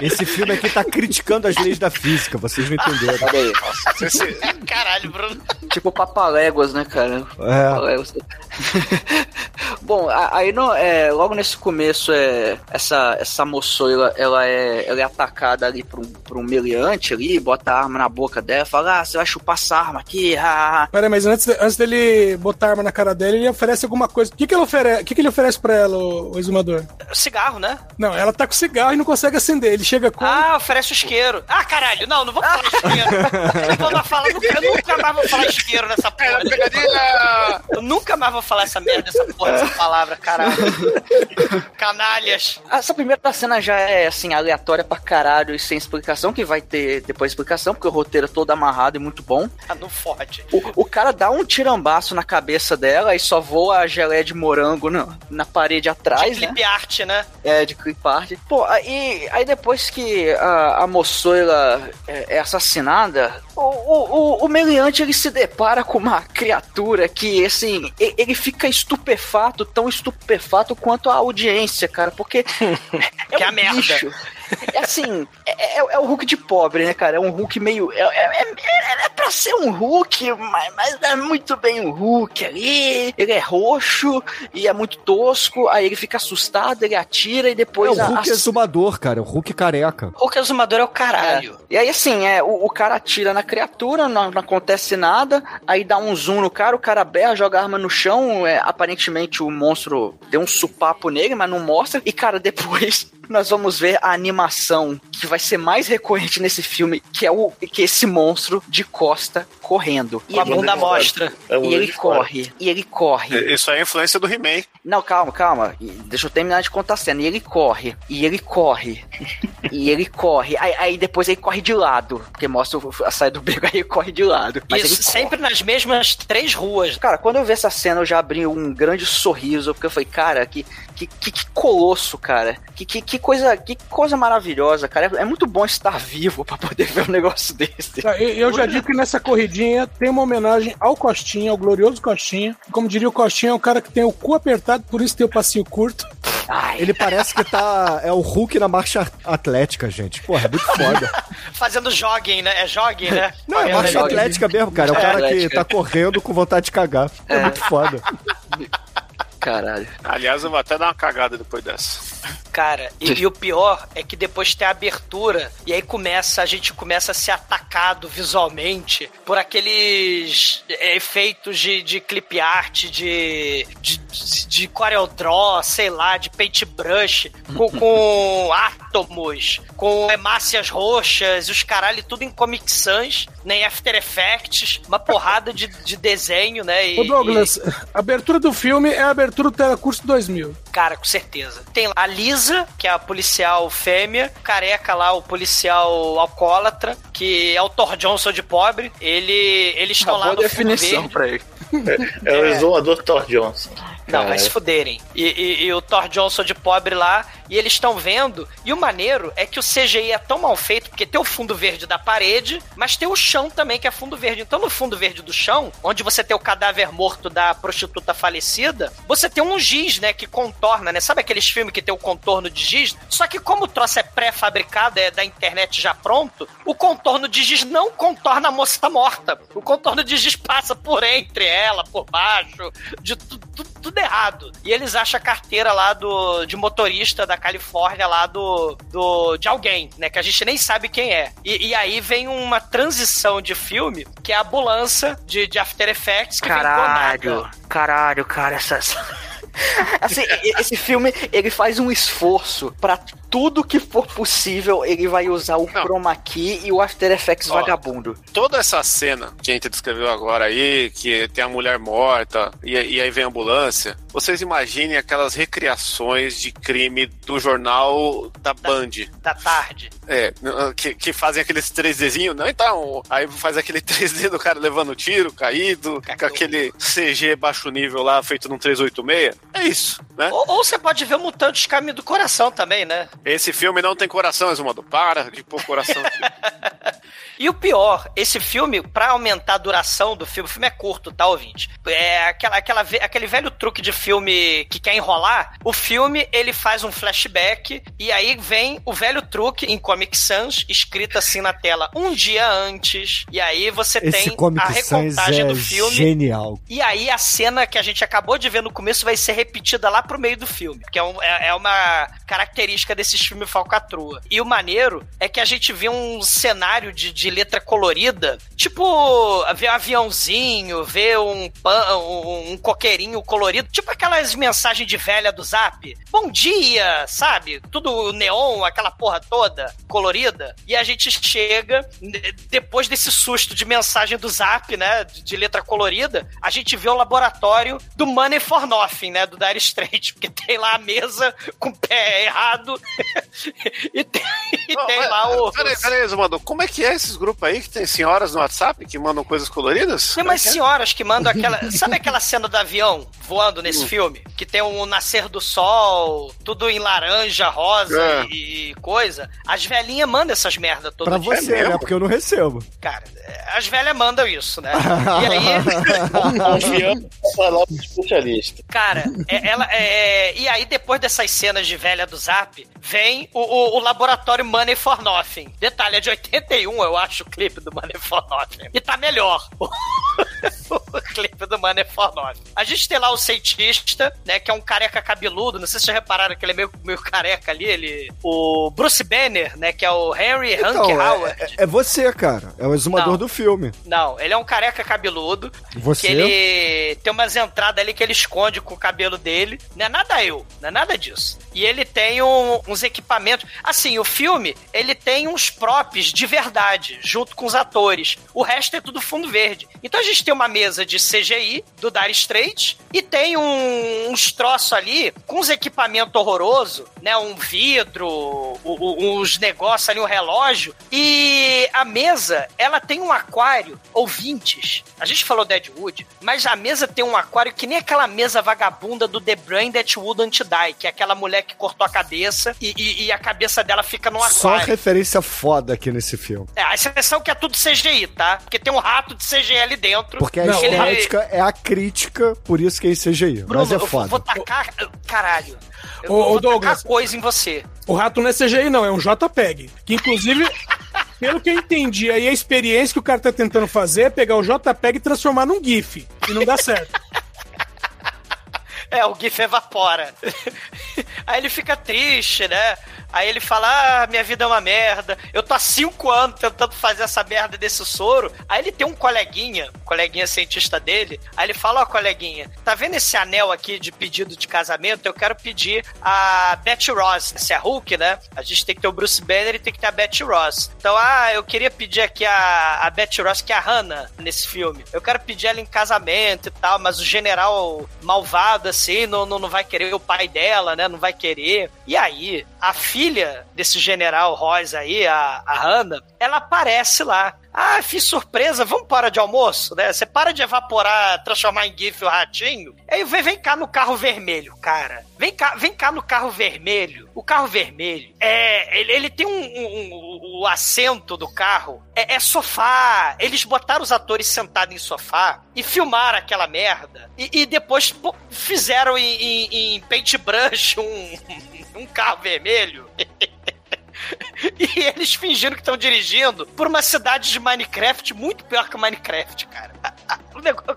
Esse filme aqui tá criticando as leis da física, vocês não entenderam. Olha aí. Esse, Caralho, Bruno. Tipo Papaléguas, né, cara? É. Papaléguas. Bom, aí no, é, logo nesse começo, é, essa, essa moçoila, ela é, ela é atacada ali por um, por um meliante ali, bota a arma na boca dela, fala, ah, você vai chupar essa arma aqui, ah, Pera aí, mas antes, de- antes dele botar a arma na cara dele, ele oferece alguma coisa. O que, que, ele, ofere... o que, que ele oferece pra ela, o, o exumador? Cigarro, né? Não, ela tá com cigarro e não consegue acender. Ele chega com. Ah, oferece o isqueiro. Ah, caralho, não, não vou falar isqueiro. Vou falar, nunca, eu nunca mais vou falar isqueiro nessa porra. Era pegadinha! Eu nunca mais vou falar essa merda, essa porra, essa palavra, caralho. Canalhas. Essa primeira cena já é, assim, aleatória pra caralho e sem explicação, que vai ter depois explicação, porque o roteiro é todo amarrado e muito bom. Ah, não fode. O, o cara dá um tirambaço na cabeça dela e só voa a geleia de morango na, na parede atrás, De né? clip art, né? É, de clip art. Pô, aí, aí depois que a, a moçoila é, é assassinada, o, o, o, meliante ele se depara com uma criatura que, assim, ele fica estupefato, tão estupefato quanto a audiência, cara, porque é Que é a merda. bicho. É assim, é, é, é o Hulk de pobre, né, cara? É um Hulk meio. É, é, é, é pra ser um Hulk, mas, mas é muito bem um Hulk ali. Ele é roxo e é muito tosco. Aí ele fica assustado, ele atira e É depois. o a- Hulk a- exumador, cara. O Hulk careca. Hulk exumador é o caralho. E aí, assim, é, o, o cara atira na criatura, não, não acontece nada. Aí dá um zoom no cara, o cara berra, joga a arma no chão. É, aparentemente o monstro deu um supapo nele, mas não mostra. E, cara, depois nós vamos ver a animação que vai ser mais recorrente nesse filme, que é o que é esse monstro de costa correndo. E a bunda mostra. É E ele corre, e ele corre. Isso aí é influência do He-Man. Não, calma, calma. Deixa eu terminar de contar a cena. E ele corre, e ele corre, e ele corre. Aí, aí depois ele corre de lado, porque mostra a saída do beco, aí ele corre de lado. Mas Isso, ele corre. sempre nas mesmas três ruas. Cara, quando eu vi essa cena, eu já abri um grande sorriso, porque eu falei, cara, que, que, que, que colosso, cara. Que, que, que coisa, que coisa maravilhosa, cara. É, é muito bom estar vivo pra poder ver um negócio desse. Eu eu já digo que nessa corridinha tem uma homenagem ao Costinha, ao glorioso Costinha. Como diria o Costinha, é um cara que tem o cu apertado, por isso tem o passinho curto. Ele parece que tá. É o Hulk na marcha atlética, gente. Porra, é muito foda. Fazendo jogging, né? É jogging, né? Não, é marcha atlética mesmo, cara. É o É, cara que tá correndo com vontade de cagar. É, muito foda. Caralho. Aliás, eu vou até dar uma cagada depois dessa. Cara, e, e o pior é que depois tem a abertura e aí começa, a gente começa a ser atacado visualmente por aqueles é, efeitos de, de clip art, de, de, de, Corel Draw, sei lá, de paintbrush, com, com átomos, com hemácias roxas, e os caralho tudo em Comic Sans, né, em After Effects, uma porrada de, de desenho, né? E, Ô Douglas, a abertura do filme é a abertura do Telecurso 2000. Cara, com certeza. Tem lá a Lisa, que é a policial fêmea, careca lá, o policial alcoólatra, que é o Thor Johnson de pobre. Ele, eles estão lá Boa no fundo definição verde. pra ele. É o exumador Thor Johnson. Não, vai Cara. se fuderem. E, e- e o Thor Johnson de pobre lá, e eles estão vendo. E o maneiro é que o CGI é tão mal feito, porque tem o fundo verde da parede, mas tem o chão também, que é fundo verde. Então, no fundo verde do chão, onde você tem o cadáver morto da prostituta falecida, você tem um giz, né, que contorna, né? Sabe aqueles filmes que tem o contorno de giz? Só que como o troço é pré-fabricado, é da internet já pronto, o contorno de giz não contorna a moça morta. O contorno de giz passa por entre ela, por baixo, de tu- tu- tudo errado. E eles acham a carteira lá do de motorista da Califórnia lá do, do de alguém, né, que a gente nem sabe quem é. E, e aí vem uma transição de filme, que é a ambulância de, de After Effects que vem do Caralho, nada. caralho, cara, essa. Assim, esse filme, ele faz um esforço pra tudo que for possível, ele vai usar o Não. chroma key e o After Effects Ó. vagabundo. Toda essa cena que a gente descreveu agora aí, que tem a mulher morta e, e aí vem a ambulância, vocês imaginem aquelas recriações de crime do jornal da Band. Da tarde. É, que, que fazem aqueles 3Dzinhos, não, então, aí faz aquele 3D do cara levando tiro, caído, com aquele CG baixo nível lá, feito num 386. É isso, né? Ou, ou você pode ver Mutantes Caminho do Coração também, né? Esse filme não tem coração, Exumador. Para de pôr coração. E o pior, esse filme, pra aumentar a duração do filme, o filme é curto, tá, ouvinte? É aquela, aquela, aquele velho truque de filme que quer enrolar. O filme, ele faz um flashback e aí vem o velho truque em Comic Sans, escrito assim na tela, um dia antes. E aí você Esse tem a recontagem é do filme. genial. E aí a cena que a gente acabou de ver no começo vai ser repetida lá pro meio do filme, que é, um- é- é uma característica desses filmes falcatrua. E o maneiro é que a gente vê um cenário de, de letra colorida, tipo ver um aviãozinho, ver um, pan, um, um coqueirinho colorido, tipo aquelas mensagens de velha do Zap. Bom dia, sabe? Tudo neon, aquela porra toda colorida. E a gente chega, depois desse susto de mensagem do Zap, né? De, letra colorida, a gente vê o laboratório do Money for Nothing, né? Do Dire Straits, porque tem lá a mesa com o pé errado e tem, e tem mas- lá o. Peraí, peraí, Exumador. Como é que é esses grupos aí que tem senhoras no WhatsApp que mandam coisas coloridas? Tem é umas que é? senhoras que mandam aquela. Sabe aquela cena do avião voando Hum. nesse filme? Que tem o nascer do sol, tudo em laranja, rosa É. e, coisa. As velhinhas mandam essas merda todo Pra dia. você, né? Porque eu não recebo. Cara, as velhas mandam isso, né? E aí. Nova especialista. Cara, é- ela é, e aí depois dessas cenas de velha do Zap, vem o, o- o laboratório Money for Nothing. Detalhe, é de 81, eu acho, o clipe do Money for Nothing. E tá melhor. o clipe do Money for Nothing. A gente tem lá o cientista, né, que é um careca cabeludo, não sei se vocês repararam que ele é meio, meio careca ali, ele... O Bruce Banner, né, que é o Henry Hank Então, Howard. é, é- é você, cara. É o exumador Não. do filme. Não, ele é um careca cabeludo. Você? Que ele tem umas entradas ali que ele esconde com o cabelo dele. Não é nada eu, não é nada disso. E ele tem um- uns equipamentos. Assim, o filme, ele tem uns props de verdade, junto com os atores. O resto é tudo fundo verde. Então a gente tem uma mesa de CGI do Dire Straits e tem um, uns troços ali com uns equipamentos horrorosos, né? Um vidro, uns negócios ali, um relógio. E a mesa, ela tem um aquário, ouvintes. A gente falou Deadwood, mas a mesa tem um aquário que nem aquela mesa vagabunda do The Brain That Wouldn't Die, que é aquela mulher que cortou a cabeça e, e- e a cabeça dela fica no Só aquário. referência foda aqui nesse filme. É, a exceção que é tudo CGI, tá? Porque tem um rato de CGI ali dentro. Porque a Não, Ele- estética é a crítica, por isso que é CGI. Bruno, mas é eu foda. vou tacar. Caralho. Eu ô, vou Douglas. tacar coisa em você. O rato não é CGI, não, é um JPEG. Que inclusive, pelo que eu entendi, aí a experiência que o cara tá tentando fazer é pegar o JPEG e transformar num GIF. E não dá certo. É, o GIF evapora. Aí ele fica triste, né? Aí ele fala: Ah, minha vida é uma merda. Eu tô há cinco anos tentando fazer essa merda desse soro. Aí ele tem um coleguinha, um coleguinha cientista dele. Aí ele fala: Ó, coleguinha, tá vendo esse anel aqui de pedido de casamento? Eu quero pedir a Betty Ross. Se é Hulk, né? A gente tem que ter o Bruce Banner e tem que ter a Betty Ross. Então, ah, eu queria pedir aqui a, a Betty Ross, que é a Hannah nesse filme. Eu quero pedir ela em casamento e tal, mas o general malvado, assim, não, não, não vai querer o pai dela, né? Não vai querer. E aí, a filha desse general Ross aí, a, a Hannah, ela aparece lá. Ah, fiz surpresa, vamos para de almoço, né? Você para de evaporar, transformar em GIF o ratinho. Aí vem, vem cá no carro vermelho, cara. Vem cá, vem cá no carro vermelho. O carro vermelho é. Ele, ele tem um, um- um- O assento do carro é, é sofá. Eles botaram os atores sentados em sofá e filmaram aquela merda. E, e depois pô, fizeram em, em, em paintbrush um, um carro vermelho. E eles fingindo que estão dirigindo por uma cidade de Minecraft muito pior que Minecraft, cara.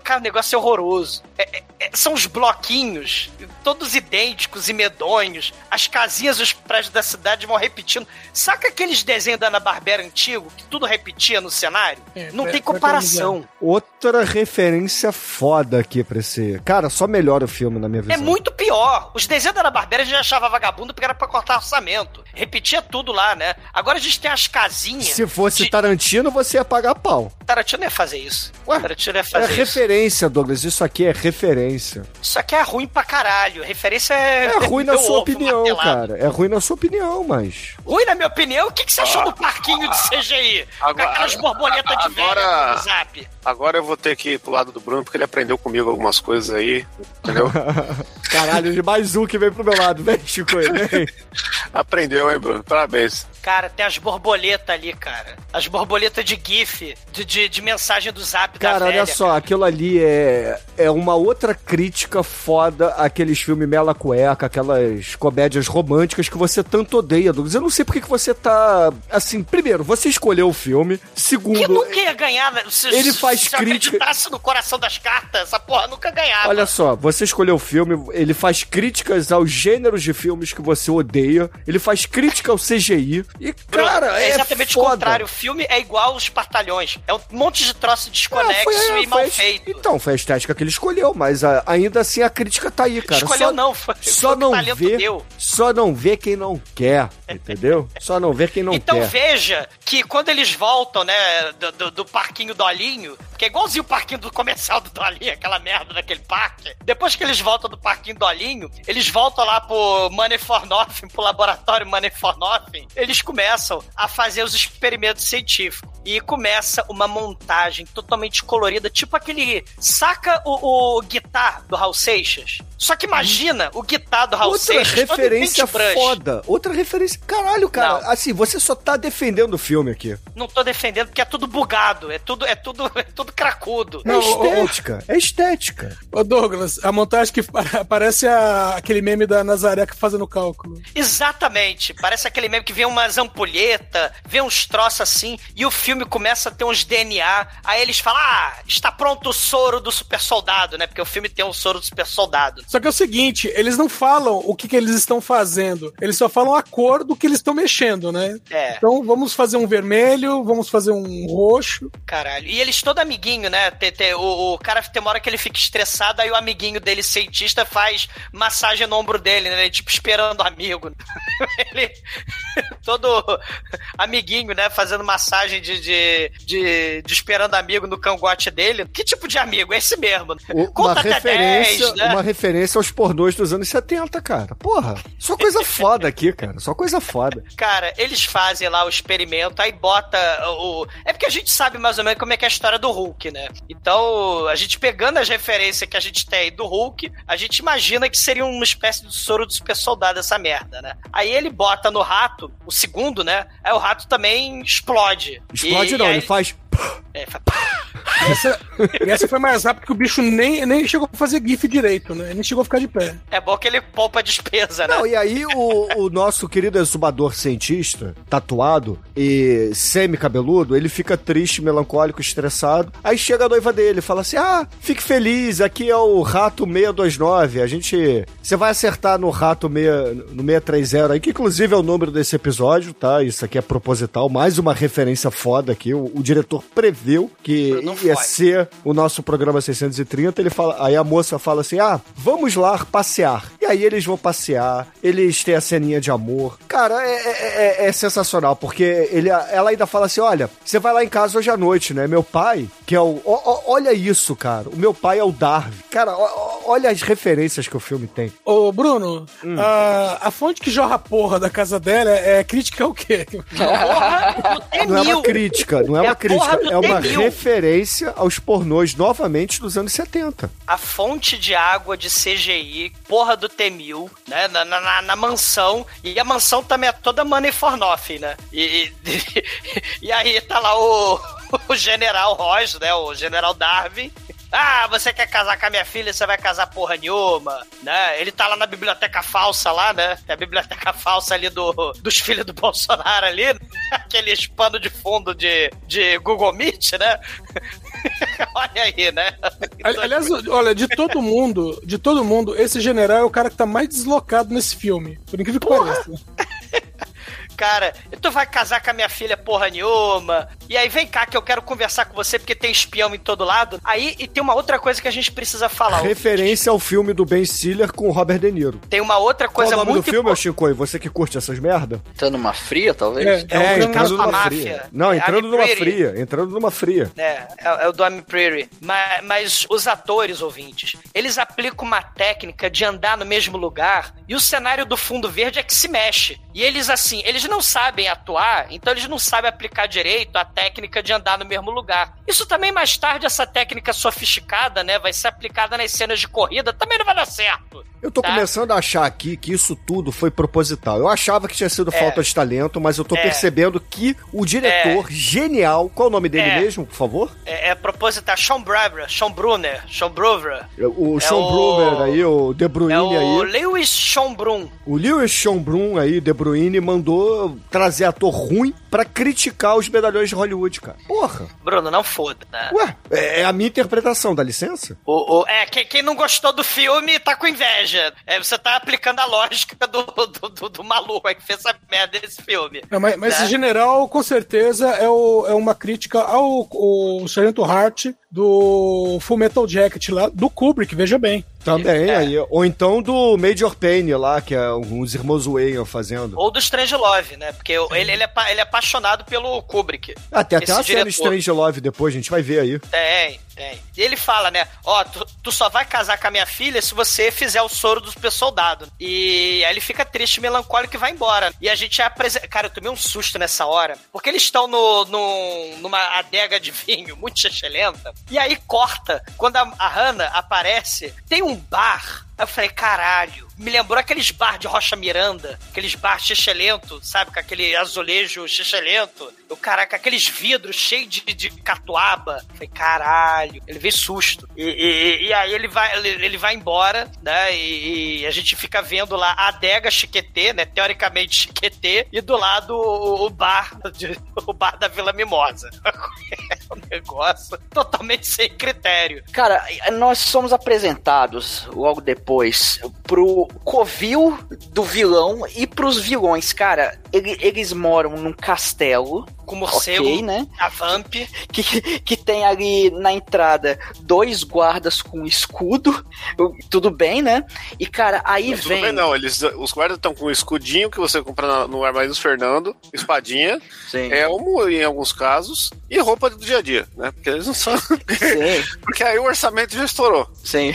Cara, o negócio é horroroso. É- é- é- são os bloquinhos, todos idênticos e medonhos. As casinhas, os prédios da cidade vão repetindo. Saca aqueles desenhos da Ana Barbera antigo, que tudo repetia no cenário? É, Não pra- tem comparação. Outra referência foda aqui pra esse. Cara, só melhora o filme na minha visão. É muito pior. Os desenhos da Ana Barbera a gente achava vagabundo porque era pra cortar orçamento. Repetia tudo lá, né? Agora a gente tem as casinhas. Se fosse de- Tarantino, você ia pagar pau. Tarantino ia fazer isso. Ué, Tarantino ia É fazer isso. Referência, Douglas. Isso aqui é referência. Isso aqui é ruim pra caralho. Referência é. É ruim na sua ovo opinião, martelado. cara. É ruim na sua opinião, mas. Ruim na minha opinião? O que, que você achou do parquinho de CGI? Agora- Com aquelas borboletas de agora- no zap. Agora eu vou ter que ir pro lado do Bruno, porque ele aprendeu comigo algumas coisas aí, entendeu? Caralho, mais um que vem pro meu lado. Vem, Chico. Vem. aprendeu, hein, Bruno? Parabéns. Cara, tem as borboletas ali, cara. As borboletas de GIF, de, de, de mensagem do zap da Cara, velha. olha só, aquilo ali é, é uma outra crítica foda àqueles filmes Mela Cueca, aquelas comédias românticas que você tanto odeia, Douglas. Eu não sei por que que você tá. Assim, primeiro, você escolheu o filme. Que Segundo, nunca ia ganhar, né? se, Ele faz se crítica- acreditasse no coração das cartas, essa porra nunca ganhava. olha só, você escolheu o filme, ele faz críticas aos gêneros de filmes que você odeia, ele faz crítica ao CGI. E, Bruno, cara, é, exatamente o foda. contrário. O filme é igual os partalhões. É um monte de troço desconexo foi- é, e mal a- feito. Então, foi a estética que ele escolheu, mas ah, ainda assim a crítica tá aí, cara. Escolheu Só- não, foi, Só foi o não vê, deu. só não vê quem não quer, entendeu? Só não vê quem não Então quer. veja que quando eles voltam, né, do, do, do parquinho Dolinho, que é igualzinho o parquinho do comercial do Dolinho, aquela merda daquele parque. Depois que eles voltam do parquinho Dolinho, eles voltam lá pro Money for Nothing, pro laboratório Money for Nothing. Eles começam a fazer os experimentos científicos. E começa uma montagem totalmente colorida, tipo aquele. Saca o, o guitar do Raul Seixas? Só que imagina o guitar do Raul Outra Seixas. referência foda. Outra referência. Caralho, cara. Não. Assim, você só tá defendendo o filme aqui. Não tô defendendo porque é tudo bugado, é tudo, é tudo, é tudo cracudo. É Não, ô, estética. É estética. Ô Douglas, a montagem que pa- parece a- aquele meme da Nazaré que fazendo cálculo. Exatamente. Parece aquele meme que vem umas ampulheta, vem uns troços assim, e o filme começa a ter uns DNA. Aí eles falam: Ah, está pronto o soro do super soldado, né? Porque o filme tem um soro do super soldado. Só que é o seguinte, eles não falam o que, que eles estão fazendo, eles só falam a cor do que eles estão mexendo, né? É. Então vamos fazer um vermelho, vamos fazer um roxo. Caralho. E eles todo amiguinho, né? Tem, tem- o, o cara tem uma hora que ele fica estressado, aí o amiguinho dele, cientista, faz massagem no ombro dele, né? Tipo, esperando amigo. ele todo amiguinho, né? Fazendo massagem de, de, de, de esperando amigo no cangote dele. Que tipo de amigo? É esse mesmo. O- Conta uma até referência, 10, né? uma referência aos pornôs dos anos 70, cara. Porra, só coisa foda aqui, cara. Só coisa foda. Cara, eles fazem lá o experimento, aí bota o. É porque a gente sabe mais ou menos como é que é a história do Hulk, né? Então, a gente pegando as referências que a gente tem do Hulk, a gente imagina que seria uma espécie de soro do super soldado essa merda, né? Aí ele bota no rato, o segundo, né? Aí o rato também explode. Explode E- não, e aí- ele faz. É, faz- Essa, essa foi mais rápido que o bicho nem, nem chegou a fazer GIF direito, né? Nem chegou a ficar de pé. É bom que ele poupa despesa, né? Não, e aí o, o nosso querido exumador cientista, tatuado e semi-cabeludo, ele fica triste, melancólico, estressado. Aí chega a noiva dele e fala assim: Ah, fique feliz, aqui é o rato 629. A gente. Você vai acertar no rato 6, no 630 aí, que inclusive é o número desse episódio, tá? Isso aqui é proposital, mais uma referência foda aqui. O, o diretor preveu que ia ser o nosso programa 630. Ele fala, aí a moça fala assim: Ah, vamos lá passear. E aí eles vão passear, eles têm a ceninha de amor. Cara, é, é- é- é sensacional, porque ele, ela ainda fala assim: olha, você vai lá em casa hoje à noite, né? Meu pai, que é o. ó- ó- olha isso, cara. O meu pai é o Darwin. Cara, ó- olha as referências que o filme tem. Ô, Bruno, Hum. a, a fonte que jorra a porra da casa dela é, é crítica ao quê? Porra do Não é T-1000. uma crítica, não é, É uma crítica, é uma T-1000. referência aos pornôs novamente dos anos 70. a fonte de água de CGI, porra do T-1000, né? Na, na- na- mansão. E a mansão também é toda money for nothing, né? E, e, e aí tá lá o, o General Ross, né? O General Darwin. Ah, você quer casar com a minha filha, você vai casar porra nenhuma, né? Ele tá lá na biblioteca falsa lá, né? É a biblioteca falsa ali do, dos filhos do Bolsonaro ali, aqueles pano de fundo de, de Google Meet, né? Olha aí, né? Ali- Aliás, olha, de todo mundo, de todo mundo, esse general é o cara que tá mais deslocado nesse filme. Por incrível que pareça. Cara, tu vai casar com a minha filha porra nenhuma. E aí vem cá que eu quero conversar com você porque tem espião em todo lado. Aí e tem uma outra coisa que a gente precisa falar. Referência ao filme do Ben Stiller com o Robert De Niro. Tem uma outra Qual coisa o nome do muito filme, importante. Chico? E você que curte essas merda? Tá numa fria, talvez? É, É, um grande entrando numa máfia. fria. Não, É, entrando I'm numa pretty. fria. Entrando numa fria. É, é, é o do I'm Prairie. Mas, mas os atores, ouvintes, eles aplicam uma técnica de andar no mesmo lugar e o cenário do fundo verde é que se mexe. E eles, assim, eles não sabem atuar, então eles não sabem aplicar direito a técnica de andar no mesmo lugar. Isso também, mais tarde, essa técnica sofisticada, né, vai ser aplicada nas cenas de corrida, também não vai dar certo. Eu tô Tá. começando a achar aqui que isso tudo foi proposital. Eu achava que tinha sido falta de talento, mas eu tô É. percebendo que o diretor genial, qual é o nome dele É. mesmo, por favor? É, é proposital. Sean Brabra, Sean Brunner, Sean Bruvra. O É Sean o- Bruner aí, o De Bruyne É o aí. Lewis Sean Brun. O Lewis Sean Brun aí, De Bruyne, mandou trazer ator ruim pra criticar os medalhões de Hollywood, cara. Porra. Bruno, não foda. né? Ué, é é a minha interpretação, dá licença? O, o- é, quem, quem não gostou do filme tá com inveja. É, você tá aplicando a lógica do, do, do- do maluco aí que fez essa merda desse filme. Não, mas, mas Né? esse general, com certeza, é, o- é uma crítica ao, ao Sargento Hart do Full Metal Jacket lá, do Kubrick, veja bem. Também, É. aí. Ou então do Major Payne lá, que é uns irmãos Wayne fazendo. Ou do Strange Love, né? Porque ele, ele, é, ele é apaixonado pelo Kubrick. Ah, tem até Esse uma cena diretor. Strange Love depois, a gente vai ver aí. Tem, tem. E ele fala, né? Ó, tu, tu só vai casar com a minha filha se você fizer o soro do super soldado. E aí ele fica triste, melancólico e vai embora. E a gente apresenta. Cara, eu tomei um susto nessa hora. Porque eles estão no, no, numa adega de vinho muito chechelenta. E aí corta. Quando a, a Hannah aparece, tem um bar. Eu falei, caralho. Me lembrou aqueles bar de Rocha Miranda, aqueles bar chechelento, sabe? Com aquele azulejo chechelento. O caraca, aqueles vidros cheios de, de catuaba. Eu falei, caralho. Ele veio susto. E, e- e aí ele vai, ele, ele vai embora, né? E, e a gente fica vendo lá a adega Chiquetê, né? Teoricamente Chiquetê. E do lado o, o bar, de- o bar da Vila Mimosa. Negócio totalmente sem critério. Cara, nós somos apresentados logo depois pro covil do vilão e pros vilões. Cara, ele- eles moram num castelo Com o morcego, Ok, né? a Vamp. que, que tem ali na entrada dois guardas com escudo, tudo bem, né? E cara, aí Não, tudo vem. bem, não. Eles, os guardas estão com o escudinho que você compra no armário dos Fernando, espadinha, Sim. elmo em alguns casos, e roupa do dia a dia, né? Porque eles não são. Sim. Porque aí o orçamento já estourou. Sim.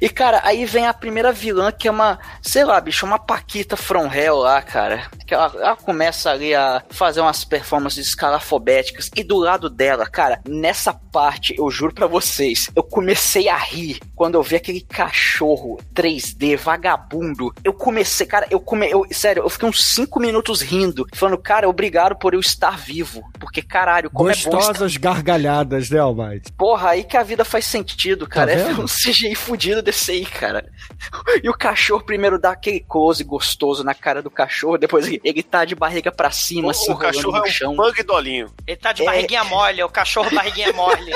E, cara, aí vem a primeira vilã, que é uma, sei lá, bicho, uma Paquita From Hell lá, cara. Que ela, ela começa ali a fazer umas performances escalafobéticas. E do lado dela, cara, nessa parte, eu juro pra vocês, eu comecei a rir quando eu vi aquele cachorro 3D vagabundo. Eu comecei, cara, eu come, eu, sério, eu fiquei uns 5 minutos rindo, falando, cara, obrigado por eu estar vivo. Porque, caralho, como é bom estar Gostosas gargalhadas, né, Almighty? Porra, aí que a vida faz sentido, cara. Tá é vendo? um CGI fudido desse aí, cara. E o cachorro primeiro dá aquele close gostoso na cara do cachorro, depois ele, ele tá de barriga pra cima, assim, o cachorro rolando é no um chão. bug dolinho. Ele tá de É. barriguinha mole, é o cachorro barriguinha mole.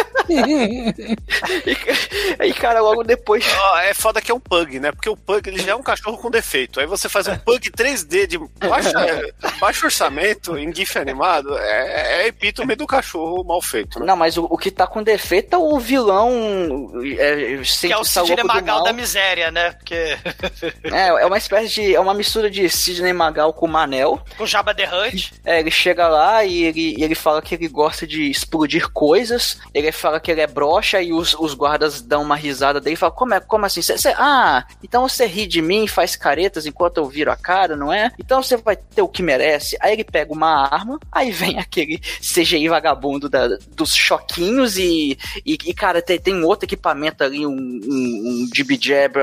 E, aí, cara, logo depois. Ó, é foda que é um pug, né? Porque o pug ele já é um cachorro com defeito. Aí você faz um pug 3D de baixa- baixo orçamento em GIF animado, é, é epítome do cachorro mal feito, né? Não, mas o, o que tá com defeito é o vilão. É, que é o Sidney Magal da miséria, né? Porque É, é uma espécie de. É uma mistura de Sidney Magal com Manel. com Jabba the Hutt. É, ele chega lá e ele, ele fala que ele gosta de explodir coisas. Ele fala que ele é broxa e os, os guardas dão uma risada dele e falam: Como, é, como assim? Cê, cê- ah, então você ri de mim e faz caretas enquanto eu viro a cara, não é? Então você vai ter o que merece. Aí ele pega uma arma, aí vem aquele CGI vagabundo da- dos choquinhos e, e, e, cara, tem, tem um outro equipamento ali, um, um, um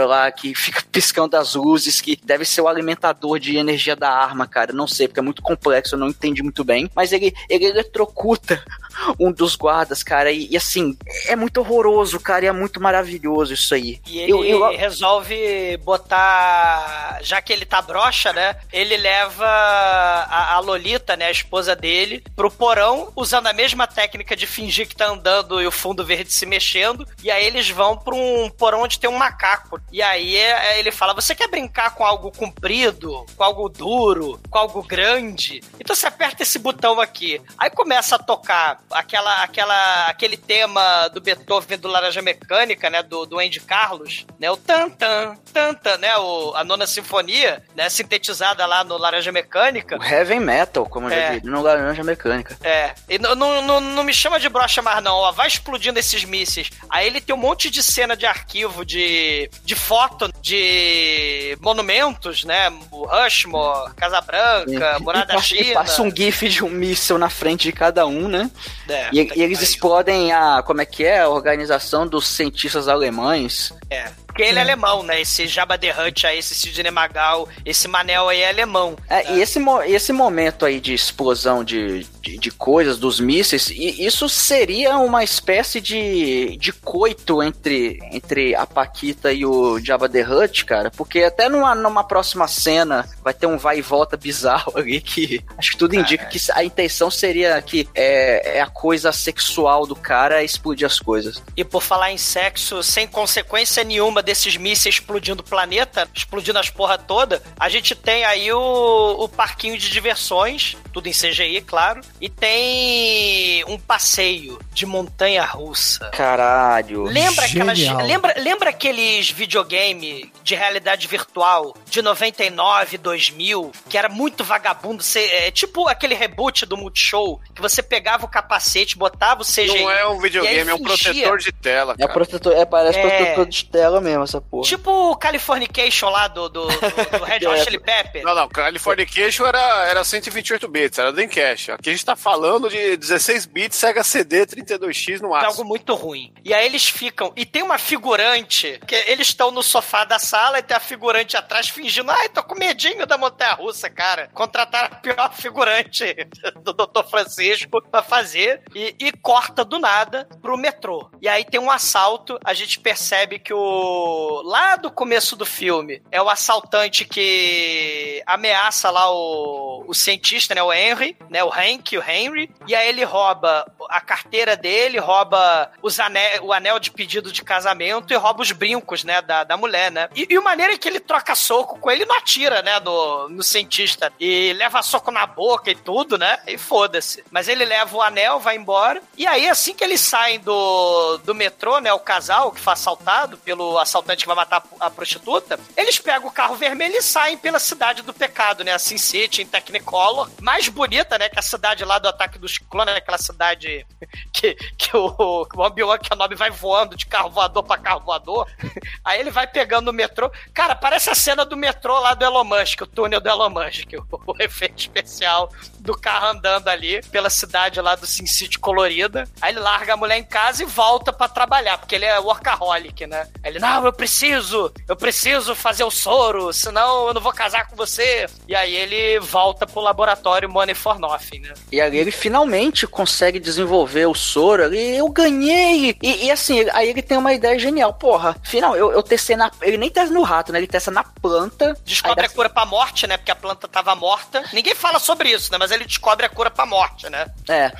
lá que fica piscando as luzes, que deve ser o alimentador de energia da arma, cara. Não sei, porque é muito complexo, eu não entendi muito bem. Mas ele, ele eletrocuta um dos guardas, cara, e, e, assim, é muito horroroso, cara, e é muito maravilhoso isso aí. E ele Eu- eu- resolve botar. Já que ele tá broxa, né? Ele leva a, a Lolita, né? A esposa dele, pro porão, usando a mesma técnica de fingir que tá andando e o fundo verde se mexendo. E aí eles vão pra um porão onde tem um macaco. E aí é, ele fala: Você quer brincar com algo comprido, com algo duro, com algo grande? Então você aperta esse botão aqui. Aí começa a tocar aquela, aquela, aquele tema do Beethoven do Laranja Mecânica, né? Do, do Andy Carlos, né? O tan tan tan tan, né? O, a nona sinfonia, né? Sintetizada lá no Laranja Mecânica. O heavy metal, como eu já É. disse, no Laranja Mecânica. É, e não, não, não, me chama de brocha mais não, ó, vai explodindo esses mísseis. Aí ele tem um monte de cena de arquivo, de, de foto, de monumentos, né? O Rushmore, Casa Branca, Murada e, passa, e China. passa um gif de um míssil na frente de cada um, né? É, E, e eles explodem a, como é que é, a organização dos cientistas alemães. É, porque ele é alemão, né? Esse Jabba the Hutt aí, esse Sidney Magal, esse Manel aí é alemão. É, e esse, mo- esse momento aí de explosão de, de, de coisas, dos mísseis, isso seria uma espécie de, de coito entre, entre a Paquita e o Jabba the Hutt, cara, porque até numa, numa próxima cena vai ter um vai e volta bizarro ali que acho que tudo indica que a intenção seria que é, é a coisa sexual do cara explodir as coisas. E por falar em sexo, sem consequência nenhuma desses mísseis explodindo o planeta, explodindo as porra toda, a gente tem aí o, o parquinho de diversões, tudo em CGI, claro, e tem um passeio de montanha russa. Caralho. Lembra aquelas. Lembra, lembra aqueles videogame de realidade virtual de 99, 2000, que era muito vagabundo? Você, é, tipo aquele reboot do Multishow, que você pegava o capacete, botava o CGI. Não é um videogame, é um protetor de tela, É, cara. protetor, é parece É. protetor de tela mesmo, essa porra. Tipo o Californication lá do, do, do, do Red Hot É. Chili Pepper. Não, não, Californication era, era 128 bits, era Dreamcast. Aqui a gente tá falando de 16 bits, Sega CD 32X no É aço. algo muito ruim. E aí eles ficam. E tem uma figurante, que eles estão no sofá da sala e tem a figurante atrás fingindo. Ai, tô com medinho da montanha russa, cara. Contrataram a pior figurante do Dr. Francisco pra fazer e, e corta do nada pro metrô. E aí tem um assalto, a gente percebe que o. Lá do começo do filme é o assaltante que ameaça lá o, o cientista, né? O Henry, né? O Hank, o Henry. E aí ele rouba a carteira dele, rouba os o anel de pedido de casamento e rouba os brincos, né? Da, da mulher, né? E, e o maneiro é que ele troca soco com ele não atira, né? No, no cientista. E leva soco na boca e tudo, né? E foda-se. Mas ele leva o anel, vai embora. E aí, assim que eles saem do, do metrô, né? O casal que foi assaltado pelo assaltante que vai matar a prostituta, eles pegam o carro vermelho e saem pela cidade do pecado, né? A Sin City, em Technicolor. Mais bonita, né? Que a cidade lá do ataque dos clones, aquela cidade que, que o, o Obi-Wan Kenobi vai voando de carro voador pra carro voador. Aí ele vai pegando o metrô. Cara, parece a cena do metrô lá do Elon Musk, o túnel do Elon Musk, o, o efeito especial do carro andando ali pela cidade lá do Sin City colorida. Aí ele larga a mulher em casa e volta para trabalhar, porque ele é workaholic, né? Aí ele, não, eu preciso, eu preciso fazer o soro, senão eu não vou casar com você. E aí ele volta pro laboratório Money for Nothing, né? E aí ele finalmente consegue desenvolver o soro ali, eu ganhei! E, e assim, aí ele tem uma ideia genial. Porra, final, eu, eu testei na. Ele nem testa no rato, né? Ele testa na planta. Descobre Aí a cura pra morte, né? Porque a planta tava morta. Ninguém fala sobre isso, né? Mas ele descobre a cura pra morte, né? É.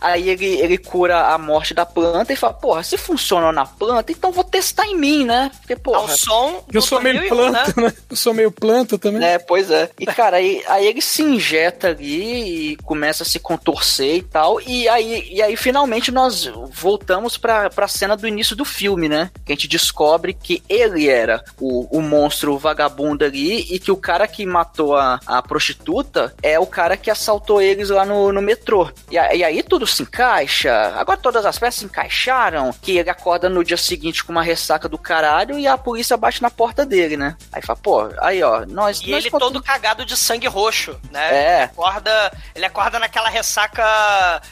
Aí ele, ele cura a morte da planta e fala, porra, se funciona na planta, então vou testar em mim, né? Porque, Ao porra. som. Eu sou meio 2001, planta, né? Eu sou meio planta também. É, pois é. E, cara, aí, aí ele se injeta ali e começa a se contorcer e tal. E aí, e aí finalmente, nós voltamos pra, pra cena do início do filme, né? Que a gente descobre que ele era o, o monstro vagabundo ali e que o cara que matou a, a prostituta é o cara que assaltou eles lá no, no metrô. E, a- e aí tudo se encaixa. Agora todas as peças se encaixaram. Que ele acorda no dia seguinte com uma ressaca do caralho e a polícia bate na porta dele, né? Aí fala, pô, aí ó, nós. E nós ele contamos- todo cagado de sangue roxo, né? É. Ele acorda, ele acorda naquela ressaca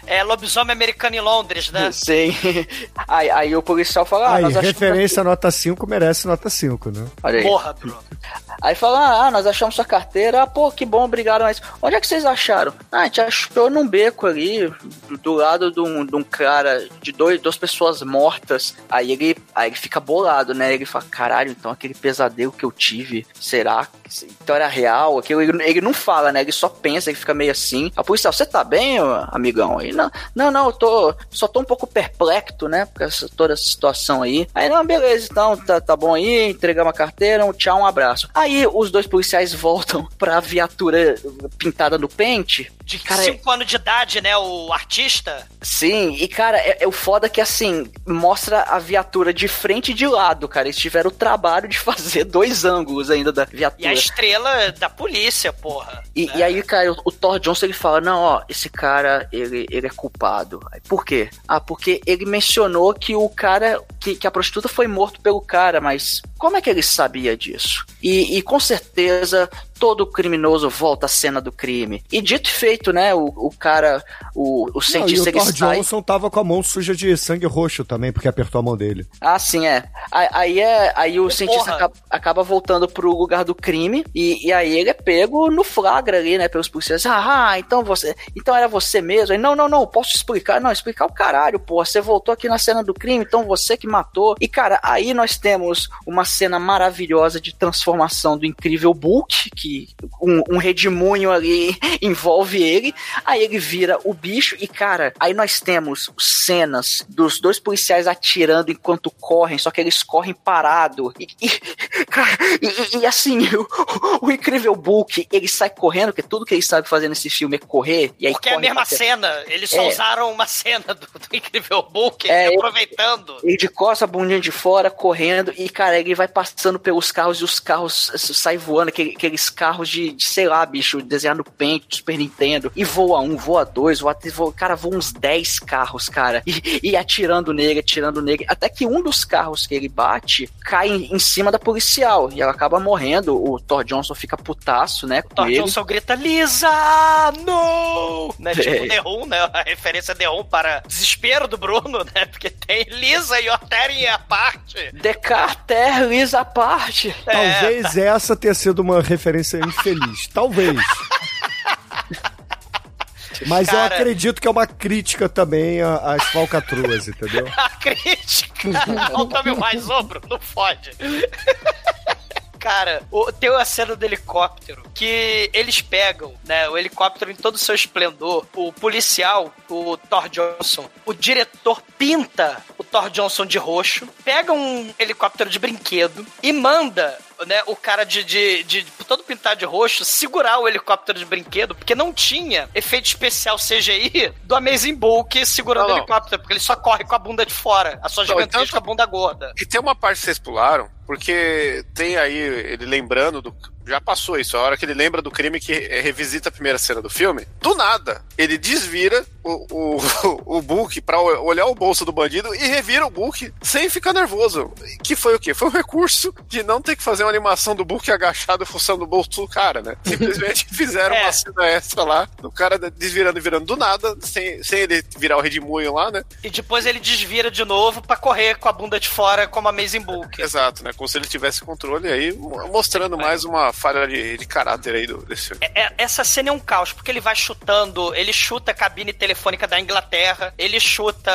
é, lobisomem americano em Londres, né? Sim. Aí, aí o policial fala, ah, Aí, nós achamos referência nota 5 merece nota 5, né? Olha aí. Porra, Bruno. Aí fala, ah, nós achamos sua carteira, ah, pô, que bom, obrigado, mas onde é que vocês acharam? Ah, a gente achou num beco ali, do, do lado de um, de um cara, de dois, duas pessoas mortas. Aí ele, aí ele fica bolado, né? Ele fala, caralho, então aquele pesadelo que eu tive, será então era real? Aquilo, ele, ele não fala, né? Ele só pensa, ele fica meio assim. A policial, você tá bem, amigão? Aí, não, não, não, eu tô, só tô um pouco perplexo, né? Por essa, toda essa situação aí. Aí, não, beleza, então, tá, tá bom aí, entregamos a carteira, um tchau, um abraço. Aí, os dois policiais voltam pra viatura pintada no pente. De Cara, 5 anos de idade, né? O artista. Sim, e cara, é, é o foda que assim, mostra a viatura de frente e de lado, cara. Eles tiveram o trabalho de fazer dois ângulos ainda da E viatura. a estrela da polícia, porra. E, e aí, cara, o, o Thor Johnson ele fala: Não, ó, esse cara, ele, ele é culpado. Aí, Por quê? Ah, porque ele mencionou que o cara, que, que a prostituta foi morto pelo cara, mas como é que ele sabia disso? E, e com certeza todo criminoso volta à cena do crime. E dito e feito, né? O, o cara, o, o Não, e cientista o ele Thor. Johnson tava com a mão suja de sangue roxo também, porque apertou a mão dele. Ah, sim, é. Aí, é. Aí o cientista porra. acaba, acaba voltando pro lugar do crime e, e aí ele é pego no flagra ali, né? Pelos policiais. Ah, ah, então você. Então era você mesmo. Aí, não, não, não, posso explicar. Não, explicar o caralho, pô. Você voltou aqui na cena do crime, então você que matou. E, cara, aí nós temos uma cena maravilhosa de transformação do incrível Bulk, que um, um redemoinho ali envolve ele. Aí ele vira o bicho e, cara, aí nós temos cenas dos dois policiais atirando enquanto correm, só que eles correm parado. E, e, cara, e- e- assim, o, o incrível Bulk, ele sai correndo, porque tudo que ele sabe fazer nesse filme é correr. E aí Porque é a mesma pra- cena. Eles só É. usaram uma cena do, do Incrível Book, É, eu- aproveitando. Ele de costa, bundinha de fora, correndo, e, cara, ele vai passando pelos carros e os carros saem voando, aquele- aqueles carros de, de, sei lá, bicho, desenhado no pente Super Nintendo. E voa um, voa dois, voa, três, voa, cara, voa uns 10 carros, cara. E, e atirando nele, atirando nele. Até que um dos carros que ele bate cai em, em cima da policial. E ela acaba morrendo. O Thor Johnson fica putaço, né? Com Thor ele. Johnson grita, Lisa, no! Né? Tipo É. The né? A referência The Who para desespero do Bruno, né? Porque tem Lisa e Oteri à parte. Decarter, Lisa à parte. É. Talvez essa tenha sido uma referência infeliz. Talvez. Mas eu Cara. acredito que é uma crítica também a- às falcatruas, entendeu? A crítica ao Tommy Wiseau, Bruno, não fode. Cara, o- tem uma cena do helicóptero que eles pegam, né? O helicóptero em todo o seu esplendor. O policial, o Thor Johnson, o diretor pinta o Thor Johnson de roxo, pega um helicóptero de brinquedo e manda. Né, o cara de, de, de todo pintado de roxo segurar o helicóptero de brinquedo, porque não tinha efeito especial CGI do Amazing Bulk segurando Não, o não. helicóptero, porque ele só corre com a bunda de fora, a sua Não, gigantesca então- bunda gorda. E tem uma parte que vocês pularam, porque tem aí ele lembrando do. Já passou isso, a hora que ele lembra do crime que eh, revisita a primeira cena do filme. Do nada, ele desvira o, o, o Bulk pra o- olhar o bolso do bandido e revira o Bulk sem ficar nervoso. Que foi o quê? Foi um recurso de não ter que fazer uma animação do Bulk agachado fuçando o bolso do cara, né? Simplesmente fizeram É. uma cena extra lá, do cara desvirando e virando do nada, sem, sem ele virar o redemoinho lá, né? E depois ele desvira de novo pra correr com a bunda de fora como Amazing Bulk. Exato, né? Como se ele tivesse controle aí, mo- mostrando mais uma falha de, de caráter aí do, desse filme. É- essa cena é um caos, porque ele vai chutando, ele chuta a cabine telefônica da Inglaterra, ele chuta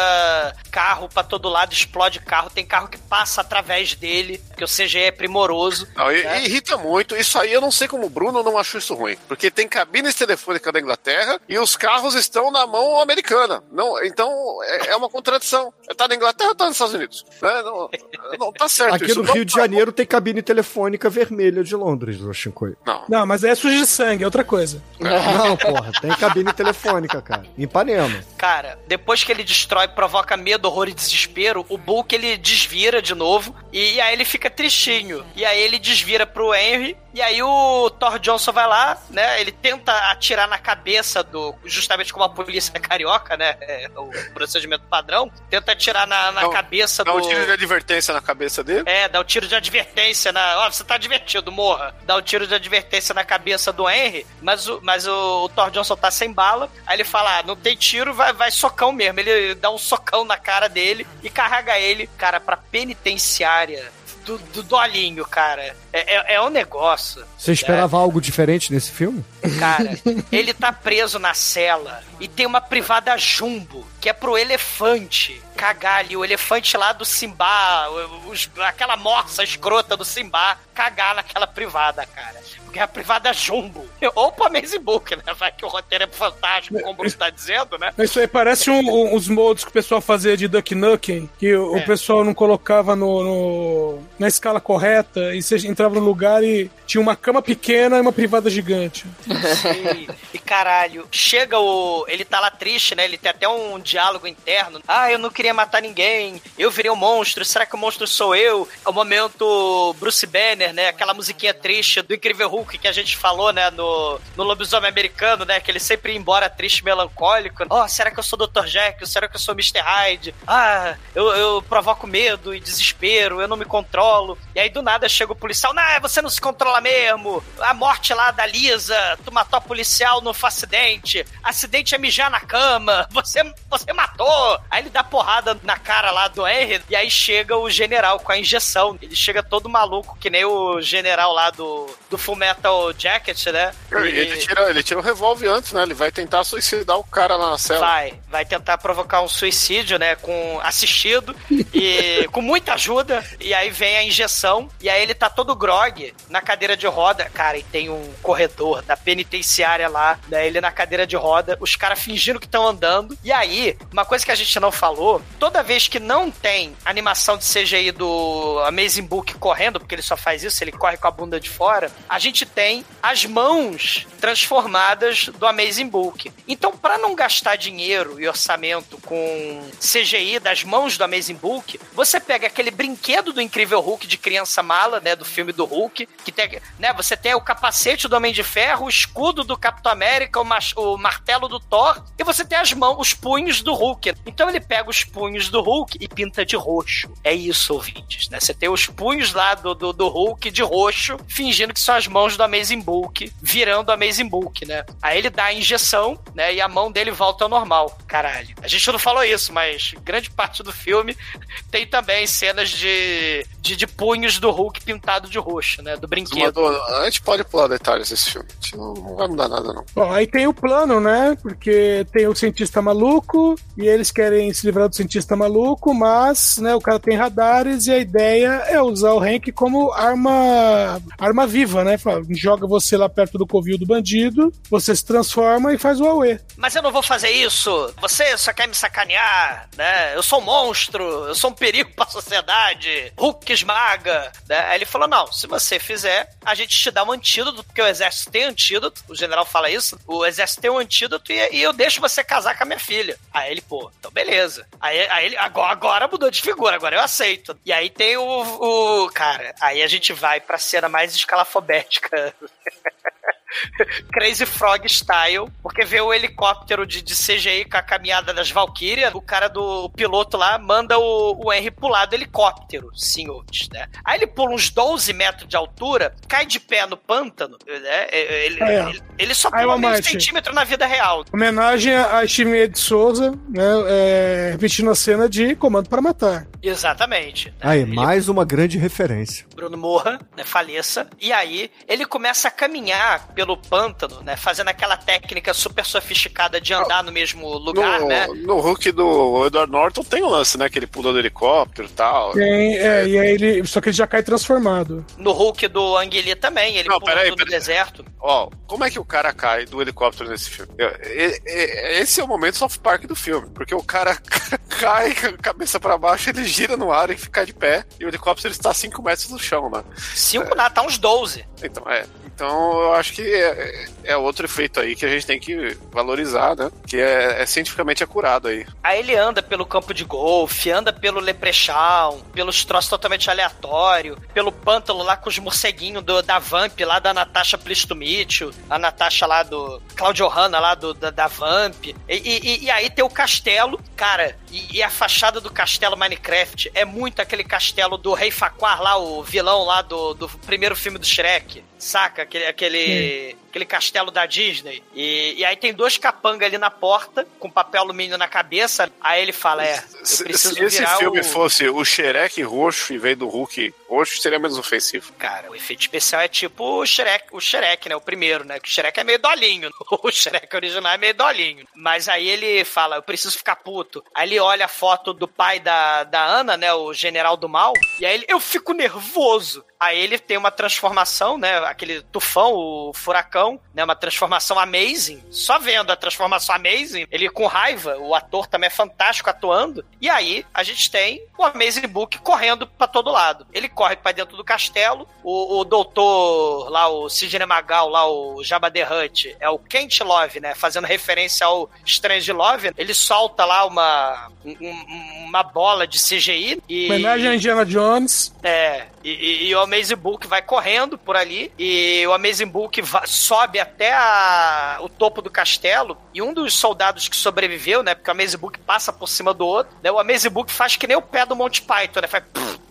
carro pra todo lado, explode carro, tem carro que passa através dele, porque o CGI é primoroso. Não, e, né? e irrita muito. Isso aí eu não sei como o Bruno não achou isso ruim. Porque tem cabines telefônicas da Inglaterra e os carros estão na mão americana. Não, então é, é uma contradição. Tá na Inglaterra ou tá nos Estados Unidos? Né? Não, não tá certo Aqui isso. no Não Rio de tá- Janeiro tem cabine telefônica vermelha de Londres, o Shinkoi. Não. Não, mas é sujo de sangue, é outra coisa. Não, porra, tem cabine telefônica, cara. Em Ipanema. Cara, depois que ele destrói, provoca medo, horror e desespero, o Bulk ele desvira de novo e aí ele fica tristinho. E aí ele desvira pro Henry e aí o Thor Johnson vai lá, né? Ele tenta atirar na cabeça do. Justamente como a polícia é carioca, né? É o procedimento padrão. Tenta atirar na, na Dá um- cabeça Dá do. um tiro de advertência na cabeça dele. É, dá o tiro de advertência na. Ó, você tá divertido, morra. Dá o tiro de advertência na cabeça do Henry, mas o, mas o, o Thor Johnson tá sem bala. Aí ele fala: ah, não tem tiro, vai, vai socão mesmo. Ele dá um socão na cara dele e carrega ele, cara, pra penitenciária do, do Dolinho, cara. É, é, é um negócio. Você esperava algo diferente nesse filme? Cara, ele tá preso na cela e tem uma privada jumbo, que é pro elefante cagar ali, o elefante lá do Simba, os- aquela morsa escrota do Simba, cagar naquela privada, cara. Porque é a privada jumbo. Ou pro Amazing Book, né? Vai que o roteiro é fantástico, como o Bruce tá dizendo, né? Isso aí parece um- um- uns moldes que o pessoal fazia de Duck Nukem, que o, É. o pessoal não colocava no, no- na escala correta, e você entrava no lugar e tinha uma cama pequena e uma privada gigante. Sim. E caralho, chega o. Ele tá lá triste, né? Ele tem até um diálogo interno. Ah, eu não queria matar ninguém. Eu virei um monstro. Será que o monstro sou eu? É o momento Bruce Banner, né? Aquela musiquinha triste do Incrível Hulk que a gente falou, né? No, no Lobisomem Americano, né? Que ele sempre ia embora triste melancólico. Oh, será que eu sou Dr. Jack? Será que eu sou Mr. Hyde? Ah, eu, eu provoco medo e desespero. Eu não me controlo. solo E aí do nada chega o policial. Não, você não se controla mesmo. A morte lá da Lisa. Tu matou a policial no acidente. Acidente é mijar na cama. Você, você matou. Aí ele dá porrada na cara lá do Henry. E aí chega o general com a injeção. Ele chega todo maluco, que nem o general lá do, do Full Metal Jacket, né? Ele, tira, ele tira o revólver antes, né? Ele vai tentar suicidar o cara lá na cela. Vai, vai tentar provocar um suicídio, né? Com assistido e com muita ajuda. E aí vem a injeção. E aí ele tá todo grog na cadeira de roda. Cara, e tem um corredor da penitenciária lá, né? Ele na cadeira de roda, os caras fingindo que estão andando. E aí, uma coisa que a gente não falou: toda vez que não tem animação de CGI do Amazing Book correndo, porque ele só faz isso, ele corre com a bunda de fora, a gente tem as mãos transformadas do Amazing Book. Então, para não gastar dinheiro e orçamento com CGI das mãos do Amazing Book, você pega aquele brinquedo do Incrível Hulk de criança mala, né, do filme do Hulk, que tem, né, você tem o capacete do Homem de Ferro, o escudo do Capitão América, o, o martelo do Thor, e você tem as mãos, os punhos do Hulk. Então ele pega os punhos do Hulk e pinta de roxo. É isso, ouvintes, né? Você tem os punhos lá do, do, do Hulk de roxo, fingindo que são as mãos do Amazing Bulk, virando o Amazing Book, né? Aí ele dá a injeção, né? E a mão dele volta ao normal. Caralho. A gente não falou isso, mas grande parte do filme tem também cenas de, de, de punhos do Hulk pintado de roxo, né? Do brinquedo. A gente pode pular detalhes desse filme. A gente não, não vai mudar nada, não. Bom, aí tem o plano, né? Porque tem o cientista maluco e eles querem se livrar do cientista maluco, mas né, o cara tem radares e a ideia é usar o Hank como arma arma viva, né? Joga você lá perto do covil do bandido, você se transforma e faz o Aue. Mas eu não vou fazer isso. Você só quer me sacanear, né? Eu sou um monstro, eu sou um perigo pra sociedade. Hulk esmaga, né? Aí ele falou: não, se você fizer, a gente te dá um antídoto, porque o exército tem antídoto. O general fala isso. O exército tem um antídoto e, e eu deixo você casar com a minha filha. Aí ele, pô, então beleza. Aí, aí ele, agora, agora mudou de figura, agora eu aceito. E aí tem o, o. Cara, aí a gente vai pra cena mais escalafobética. Crazy Frog Style, porque vê o helicóptero de, de CGI com a caminhada das Valkyrias, o cara do o piloto lá manda o, o Henry pular do helicóptero, senhores, né? Aí ele pula uns 12 metros de altura, cai de pé no pântano, né? Ele, É. ele, ele só pula meio Marte. centímetro na vida real. Homenagem a Chimie de Souza, né? É, repetindo a cena de Comando para Matar. Exatamente. Aí, Ele- mais uma grande referência. Bruno morra, né, faleça, e aí ele começa a caminhar pelo pântano, né, fazendo aquela técnica super sofisticada de andar no mesmo lugar, no, né? no Hulk do Edward Norton tem um lance, né? Que ele pula do helicóptero e tal. Tem, é, e aí ele. Só que ele já cai transformado. No Hulk do Anguili também, ele Não, pula peraí, peraí. deserto. Ó, como é que o cara cai do helicóptero nesse filme? Eu- Esse é o momento South Park do filme, porque o cara cai com a cabeça pra baixo, ele gira no ar e fica de pé, e o helicóptero está a 5 metros do chão, né? Cinco nada, tá uns 12. Então, é. Então, eu acho que é, é outro efeito aí que a gente tem que valorizar, né? Que é, é cientificamente acurado aí. Aí ele anda pelo campo de golfe, anda pelo Leprechaun, pelos troços totalmente aleatórios, pelo pântano lá com os morceguinhos do- da Vamp, lá da Natasha Plistomítio, a Natasha lá do. Claudio Hanna lá do, da, da Vamp. E, e- e aí tem o castelo, cara, e, e a fachada do castelo Minecraft é muito aquele castelo do Rei Faquar lá, o vilão lá do, do primeiro filme do Shrek. Saca? Aquele, aquele, aquele castelo da Disney. E, e aí tem dois capangas ali na porta, com papel alumínio na cabeça. Aí ele fala: É, eu preciso se esse filme o. fosse o Shrek roxo em vez do Hulk roxo, seria menos ofensivo. Cara, o efeito especial é tipo o Shrek, o Shrek, né? O primeiro, né? Que o Shrek é meio dolinho. O Shrek original é meio dolinho. Mas aí ele fala, eu preciso ficar puto. Aí ele olha a foto do pai da, da Ana, né? O general do mal. E aí ele, eu fico nervoso. Aí ele tem uma transformação, né? Aquele tufão, o furacão, né? Uma transformação amazing. Só vendo a transformação amazing, ele com raiva, o ator também é fantástico atuando. E aí a gente tem o Amazing Book correndo pra todo lado. Ele corre pra dentro do castelo. O, o doutor lá, o Sidney Magal, lá, o Jabba the Hutt, é o Kent Love, né? Fazendo referência ao Strange Love. Ele solta lá uma, um- um- uma bola de CGI. E, Homenagem a Indiana Jones. é, e, e- e o Amazing Book vai correndo por ali, e o Amazing Book sobe até a- o topo do castelo, e um dos soldados que sobreviveu, né, porque o Amazing Book passa por cima do outro, né, o Amazing Book faz que nem o pé do Monty Python, né, faz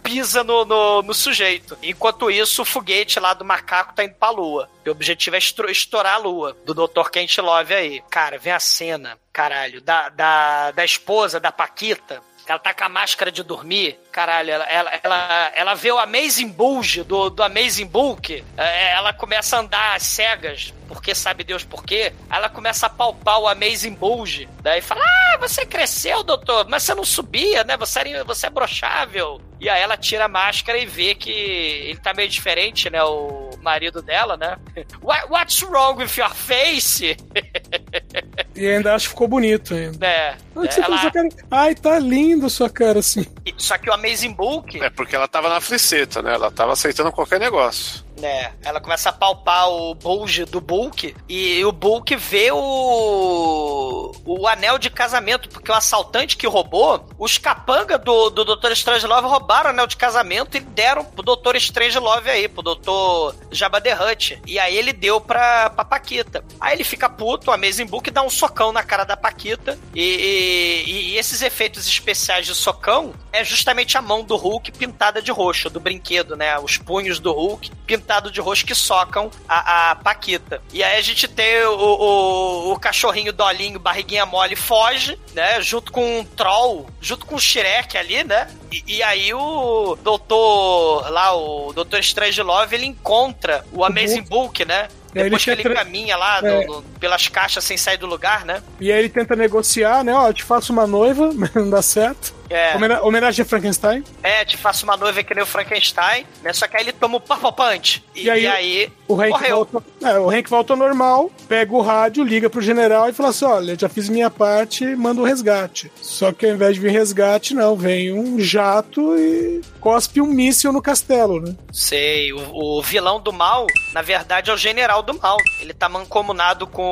pisa no, no, no sujeito. Enquanto isso, o foguete lá do macaco tá indo pra lua. E o objetivo é estourar a lua, do Dr. Kent Love aí. Cara, vem a cena, caralho, da, da, da esposa, da Paquita, ela tá com a máscara de dormir. Caralho, ela, ela, ela, ela vê o Amazing Bulge do, do Amazing Bulk. é, Ela começa a andar às cegas, porque sabe Deus por quê. Ela começa a palpar o Amazing Bulge. Daí fala: Ah, você cresceu, doutor, mas você não subia, né? Você, era, você é brochável. E aí ela tira a máscara e vê que ele tá meio diferente, né? O marido dela, né? What, what's wrong with your face? E ainda acho que ficou bonito ainda. É. Você ela- fez sua cara. Ai, tá lindo sua cara assim. Só que o Amazing Bulk. É porque ela tava na fliceta, né? Ela tava aceitando qualquer negócio. Né? Ela começa a palpar o bulge do Bulk e o Bulk vê o o anel de casamento, porque o assaltante que roubou, os capanga do, do Dr. Strangelove roubaram o anel de casamento e deram pro Dr. Strangelove aí, pro Dr. Jabba the Hutt. E aí ele deu pra, pra Paquita. Aí ele fica puto, a Amazing Book dá um socão na cara da Paquita e, e- e esses efeitos especiais de socão é justamente a mão do Hulk pintada de roxo, do brinquedo, né? Os punhos do Hulk pintados pintado de roxo que socam a, a Paquita. E aí a gente tem o, o, o cachorrinho Dolinho, barriguinha mole, foge, né? Junto com um troll, junto com o Shrek ali, né? E, e aí o doutor, lá, o doutor Strange Love, ele encontra o Amazing Book, né? Aí Depois que ele ele quer tra- caminha lá É. no- no- pelas caixas sem sair do lugar, né? E aí ele tenta negociar, né? Ó, eu te faço uma noiva, mas não dá certo. É. Homena- homenagem a Frankenstein. É, te faço uma noiva que nem o Frankenstein, né? Só que aí ele toma o Purple Punch. E, E aí, aí o Hank morreu. volta. É, o Hank volta ao normal, pega o rádio, liga pro general e fala assim: olha, já fiz minha parte, manda um resgate. Só que ao invés de vir resgate, não, vem um jato e cospe um míssil no castelo, né? Sei, o, o vilão do mal, na verdade, é o general do mal. Ele tá mancomunado com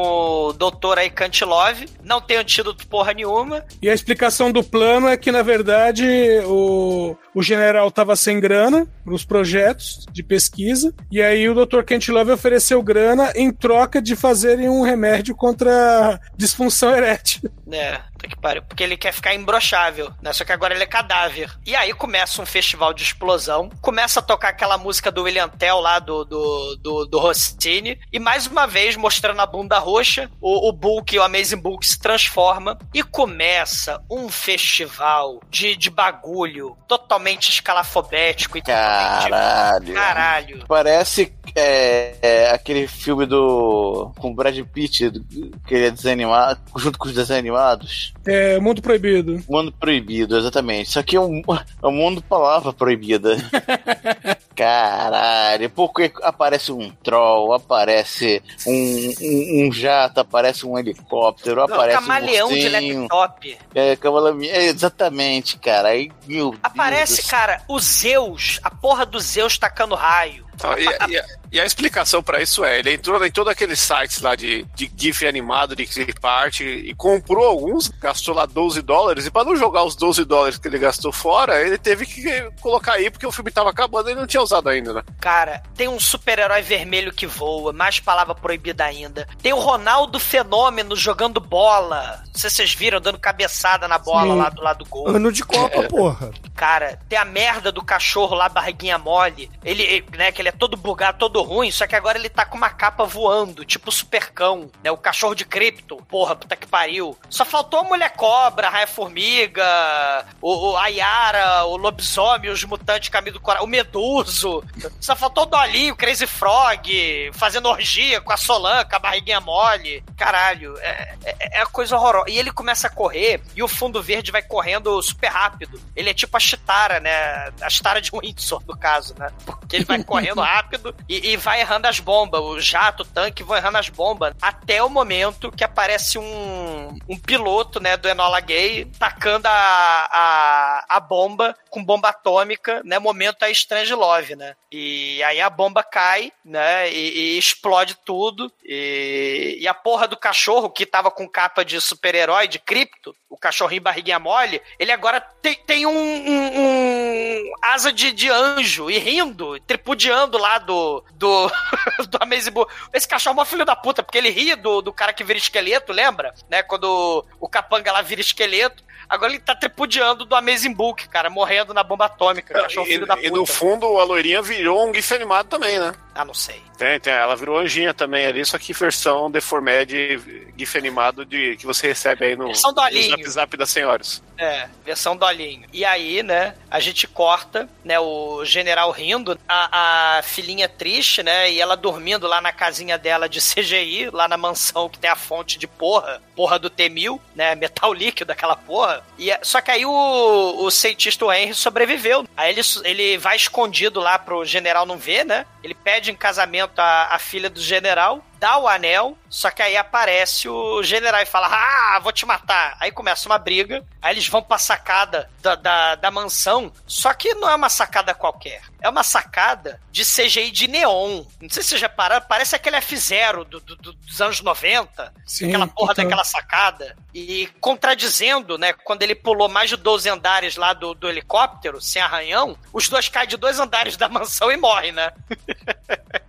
o doutor aí Kantilov, não tem antídoto porra nenhuma. E a explicação do plano é que, na verdade, o, o general tava sem grana pros projetos de pesquisa, e aí o Dr. Love ofereceu grana em troca de fazerem um remédio contra disfunção erétil. É, tá que pariu. Porque ele quer ficar imbrochável, né? Só que agora ele é cadáver. E aí começa um festival de explosão. Começa a tocar aquela música do William Tell lá do, do, do, do Rossini. E mais uma vez, mostrando a bunda roxa, o, o Bulk, o Amazing Bulk, se transforma. E começa um festival de, de bagulho totalmente escalafobético e totalmente- Caralho. Caralho. Parece é, é, aquele filme do. com o Brad Pitt, do- que ele é desanimado, junto com os desanimados. É, Mundo Proibido. Mundo proibido, exatamente. Isso aqui é um, é um mundo palavra proibida. Caralho, porque aparece um troll, aparece um, um, um jato, aparece um helicóptero, Não, aparece camaleão um de ursinho. laptop. É, camaleão, é, exatamente, cara. Aí, meu Deus Aparece, do cara, o Zeus, a porra do Zeus tacando raio. Então, e, e e a explicação pra isso é, ele entrou em todos aqueles sites lá de, de GIF animado, de clip art, e comprou alguns, gastou lá 12 dólares, e pra não jogar os 12 dólares que ele gastou fora, ele teve que colocar aí, porque o filme tava acabando e ele não tinha usado ainda, né? Cara, tem um super-herói vermelho que voa, mais palavra proibida ainda. Tem o Ronaldo Fenômeno jogando bola. Não sei se vocês viram, dando cabeçada na bola Sim. lá do lado do gol. Ano de Copa, porra. Cara, tem a merda do cachorro lá, barriguinha mole. Ele, ele, né, que ele é todo bugado, todo ruim, só que agora ele tá com uma capa voando, tipo supercão, né? O cachorro de cripto. Porra, puta que pariu. Só faltou a mulher cobra, a raia formiga, o, o a Yara, o lobisomem, os mutantes caminho do coração, o meduso. Só faltou o Dolinho, o Crazy Frog, fazendo orgia com a Solanca, a barriguinha mole. Caralho, é, é, é a coisa horrorosa. E ele começa a correr e o fundo verde vai correndo super rápido. Ele é tipo a Chitara, né? A Chitara de Windsor, no caso, né? Porque ele vai correndo rápido e, e vai errando as bombas. O jato, o tanque vão errando as bombas. Até o momento que aparece um, um piloto, né, do Enola Gay, tacando a, a, a bomba com bomba atômica, né? Momento a Strange Love, né? E aí a bomba cai, né? E, e explode tudo. E, e a porra do cachorro que tava com capa de super-herói, de cripto, o cachorrinho barriguinha mole, ele agora tem, tem um, um- um asa de, de anjo e rindo, tripudiando lá do, do, do Amazing Bull. Esse cachorro é uma filho da puta, porque ele ri do, do cara que vira esqueleto, lembra? Né? Quando o capanga lá vira esqueleto. Agora ele tá tripudiando do Amazing Book, cara, morrendo na bomba atômica. E, filho da e puta. no fundo, a loirinha virou um GIF animado também, né? Ah, não sei. Tem, tem, ela virou anjinha também ali, só que versão deformed GIF animado de, que você recebe aí no, Versão no dolinho. Zap Zap das senhoras. É, versão dolinho. E aí, né, a gente corta, né, o general rindo, a, a filhinha triste, né, e ela dormindo lá na casinha dela de CGI, lá na mansão que tem a fonte de porra, porra do T-1000, né, metal líquido, aquela porra. E, é- só que aí o, o cientista Henry sobreviveu. Aí ele, ele vai escondido lá pro general não ver, né, ele pede em casamento a, a filha do general, dá o anel, só que aí aparece o general e fala: Ah, vou te matar. Aí começa uma briga, aí eles vão pra sacada da, da, da mansão, só que não é uma sacada qualquer. É uma sacada de CGI de neon. Não sei se vocês já pararam, parece aquele F0 do, do- do- dos anos 90. Sim, aquela porra então. daquela sacada. E contradizendo, né, quando ele pulou mais de 12 andares lá do, do helicóptero, sem arranhão, os dois caem de dois andares da mansão e morrem, né?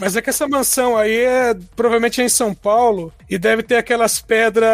Mas é que essa mansão aí é provavelmente é em São Paulo e deve ter aquelas pedras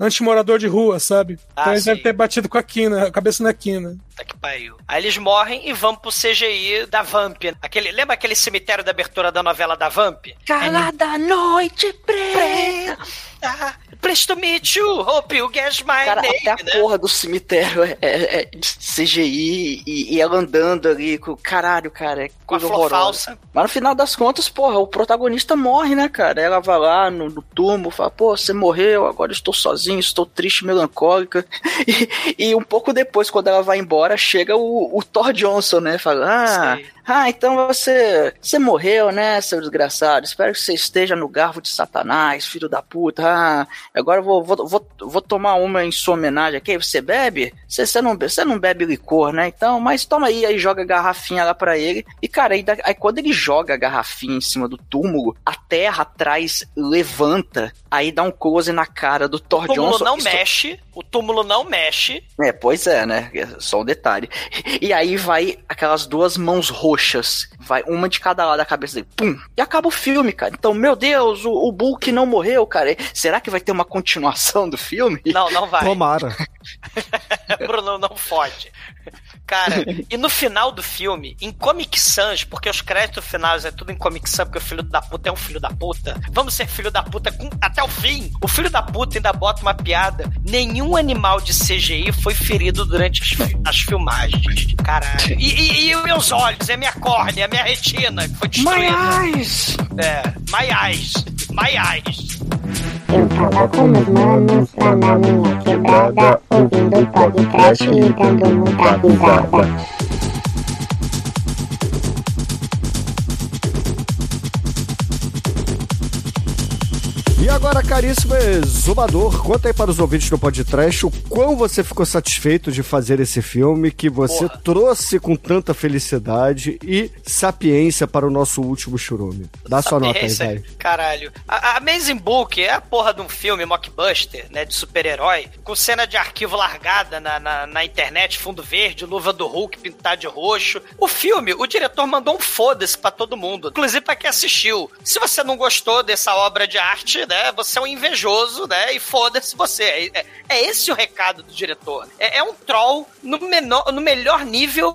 anti-morador de rua, sabe? Ah, então eles sim. devem ter batido com a quina, a cabeça na quina. Puta que pariu. Aí eles morrem e vão pro CGI da Vamp. Aquele, lembra aquele cemitério da abertura da novela da Vamp? Calada noite preta. Ah, pleased to meet you. Hope you guess my Cara, name. até a né? porra do cemitério é, é- é CGI e, e ela andando ali com caralho, cara. É Com a coisa flor horrorosa. falsa. Mas no final das contas, porra, o protagonista morre, né, cara? Ela vai lá no, no túmulo, fala, pô, você morreu, agora estou sozinho, estou triste, melancólica. E, e um pouco depois, quando ela vai embora, chega o, o Thor Johnson, né? Fala, ah, Sei. Ah, então você, você morreu, né, seu desgraçado? Espero que você esteja no garfo de Satanás, filho da puta. Ah, agora eu vou, vou, vou, vou tomar uma em sua homenagem aqui. Você bebe? Você, você, não, você não bebe licor, né? Então, mas toma aí, aí joga a garrafinha lá pra ele. E, cara, aí, aí quando ele joga a garrafinha em cima do túmulo, a terra atrás levanta, aí dá um close na cara do Thor O túmulo Johnson. não Isso- mexe. O túmulo não mexe. é, pois é, né? É Só um detalhe. E aí vai aquelas duas mãos roxas. Vai uma de cada lado da cabeça dele. Pum! E acaba o filme, cara. Então, meu Deus, o, o Bulk não morreu, cara. Será que vai ter uma continuação do filme? Não, não vai. Tomara. Bruno, não fode. Cara, e no final do filme, em Comic Sans, porque os créditos finais é tudo em Comic Sans, porque o filho da puta é um filho da puta. Vamos ser filho da puta com- até o fim. O filho da puta ainda bota uma piada. Nenhum animal de CGI foi ferido durante as, as filmagens. Caralho. E, e, e os meus olhos, é minha córnea, é minha retina que foi destruída. eyes! É, my eyes. My eyes. Eu tava com meus manos lá na minha quebrada, ouvindo podcast e dando muita risada. E agora, caríssimo exumador, conta aí para os ouvintes do podcast o quão você ficou satisfeito de fazer esse filme que você Porra. trouxe com tanta felicidade e sapiência para o nosso último churume. Dá sua nota aí, vai. Caralho. A, a Amazing Book é a porra de um filme mockbuster, né? De super-herói, com cena de arquivo largada na, na, na internet, fundo verde, luva do Hulk pintada de roxo. O filme, o diretor mandou um foda-se pra todo mundo, inclusive pra quem assistiu. Se você não gostou dessa obra de arte, né? Você é um invejoso, né? E foda-se você. É, é- é esse o recado do diretor. É, é um troll no, menor, no melhor nível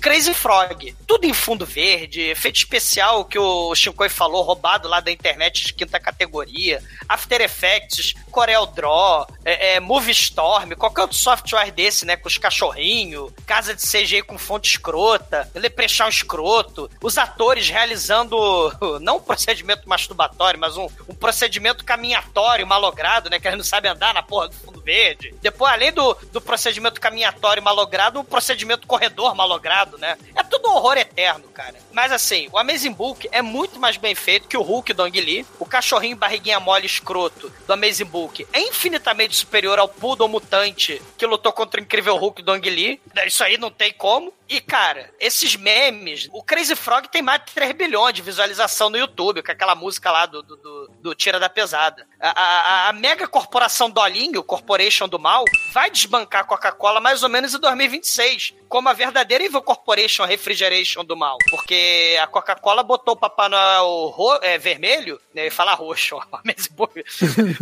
Crazy Frog. Tudo em fundo verde, efeito especial que o Shinkoi falou, roubado lá da internet de quinta categoria, After Effects, Corel Draw, é, é, Movie Storm, qualquer outro software desse, né, com os cachorrinhos, casa de CG com fonte escrota, Leprechaun escroto, os atores realizando não um procedimento masturbatório, mas um, um procedimento caminhatório malogrado, né, que eles não sabem andar na porra do fundo verde. Depois, além do, do procedimento caminhatório malogrado, o procedimento corredor malogrado, né? É tudo um horror eterno, cara. Mas assim, o Amazing Book é muito mais bem feito que o Hulk do Ang Lee. O cachorrinho barriguinha mole escroto do Amazing Book é infinitamente superior ao Poodle mutante que lutou contra o incrível Hulk do Ang Lee. Isso aí não tem como. E, cara, esses memes, o Crazy Frog tem mais de 3 bilhões de visualização no YouTube, com aquela música lá do, do, do- do Tira da Pesada. A, a- a mega corporação Dolinho, Corporation do Mal, vai desbancar a Coca-Cola mais ou menos em 2026, como a verdadeira Evil Corporation Refrigeration do Mal. Porque a Coca-Cola botou o Papai Noel é, vermelho, né, falar roxo, ó, mas,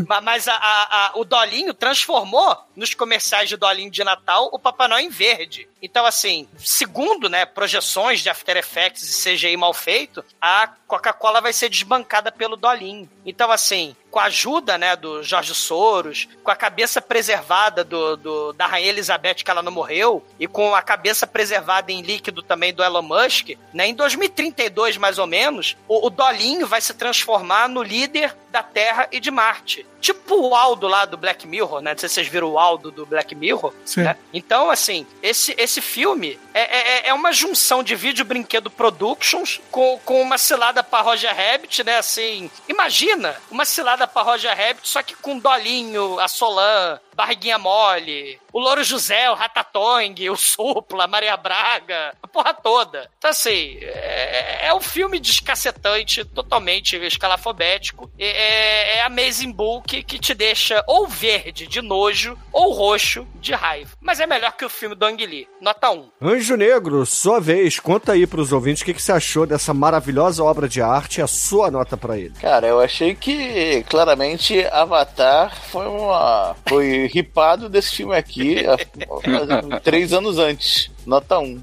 Ma- mas a- o Dolinho transformou nos comerciais de Dolinho de Natal o Papai Noel em verde. Então, assim, segundo né, projeções de After Effects e CGI mal feito, a Coca-Cola vai ser desbancada pelo Dolinho. Então, assim, com a ajuda né, do Jorge Soros, com a cabeça preservada do, do- da Rainha Elizabeth, que ela não morreu, e com a cabeça preservada em líquido também do Elon Musk, né, em 2032, mais ou menos, o, o Dolinho vai se transformar no líder da Terra e de Marte. Tipo o Aldo lá do Black Mirror, né? Não sei se vocês viram o Aldo do Black Mirror. Né? Então, assim, esse, esse filme é, é, é uma junção de vídeo brinquedo productions com, com uma cilada pra Roger Rabbit, né? Assim, imagina uma cilada pra Roger Rabbit, só que com Dolinho, a Solan, Barriguinha Mole, o Louro José, o Ratatouille, o Supla, a Maria Braga, a porra toda. Então, assim, é, é um filme descacetante, totalmente escalafobético. É, é Amazing Book que te deixa ou verde de nojo ou roxo de raiva. Mas é melhor que o filme do Ang Lee. Nota 1. Anjo Negro, sua vez, conta aí pros ouvintes o que, que você achou dessa maravilhosa obra de arte e a sua nota pra ele. Cara, eu achei que claramente Avatar foi uma. foi ripado desse filme aqui há- há três anos antes. Nota 1.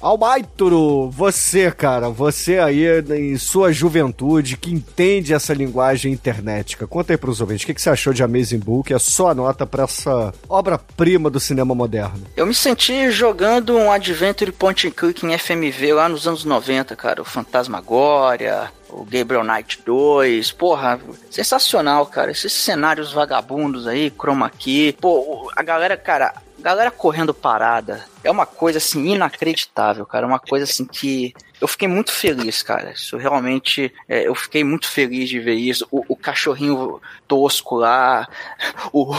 Almaituro, você, cara, você aí em sua juventude que entende essa linguagem internetica, conta aí pros ouvintes o que, que você achou de Amazing Book e a sua nota pra essa obra-prima do cinema moderno. Eu me senti jogando um Adventure Point and Click em FMV lá nos anos 90, cara. O Fantasmagoria, o Gabriel Knight 2. Porra, sensacional, cara. Esses cenários vagabundos aí, chroma key. Pô, a galera, cara, galera correndo parada é uma coisa assim inacreditável, cara. Uma coisa assim que eu fiquei muito feliz, cara. Isso realmente, é, eu fiquei muito feliz de ver isso. O, o cachorrinho tosco lá, o,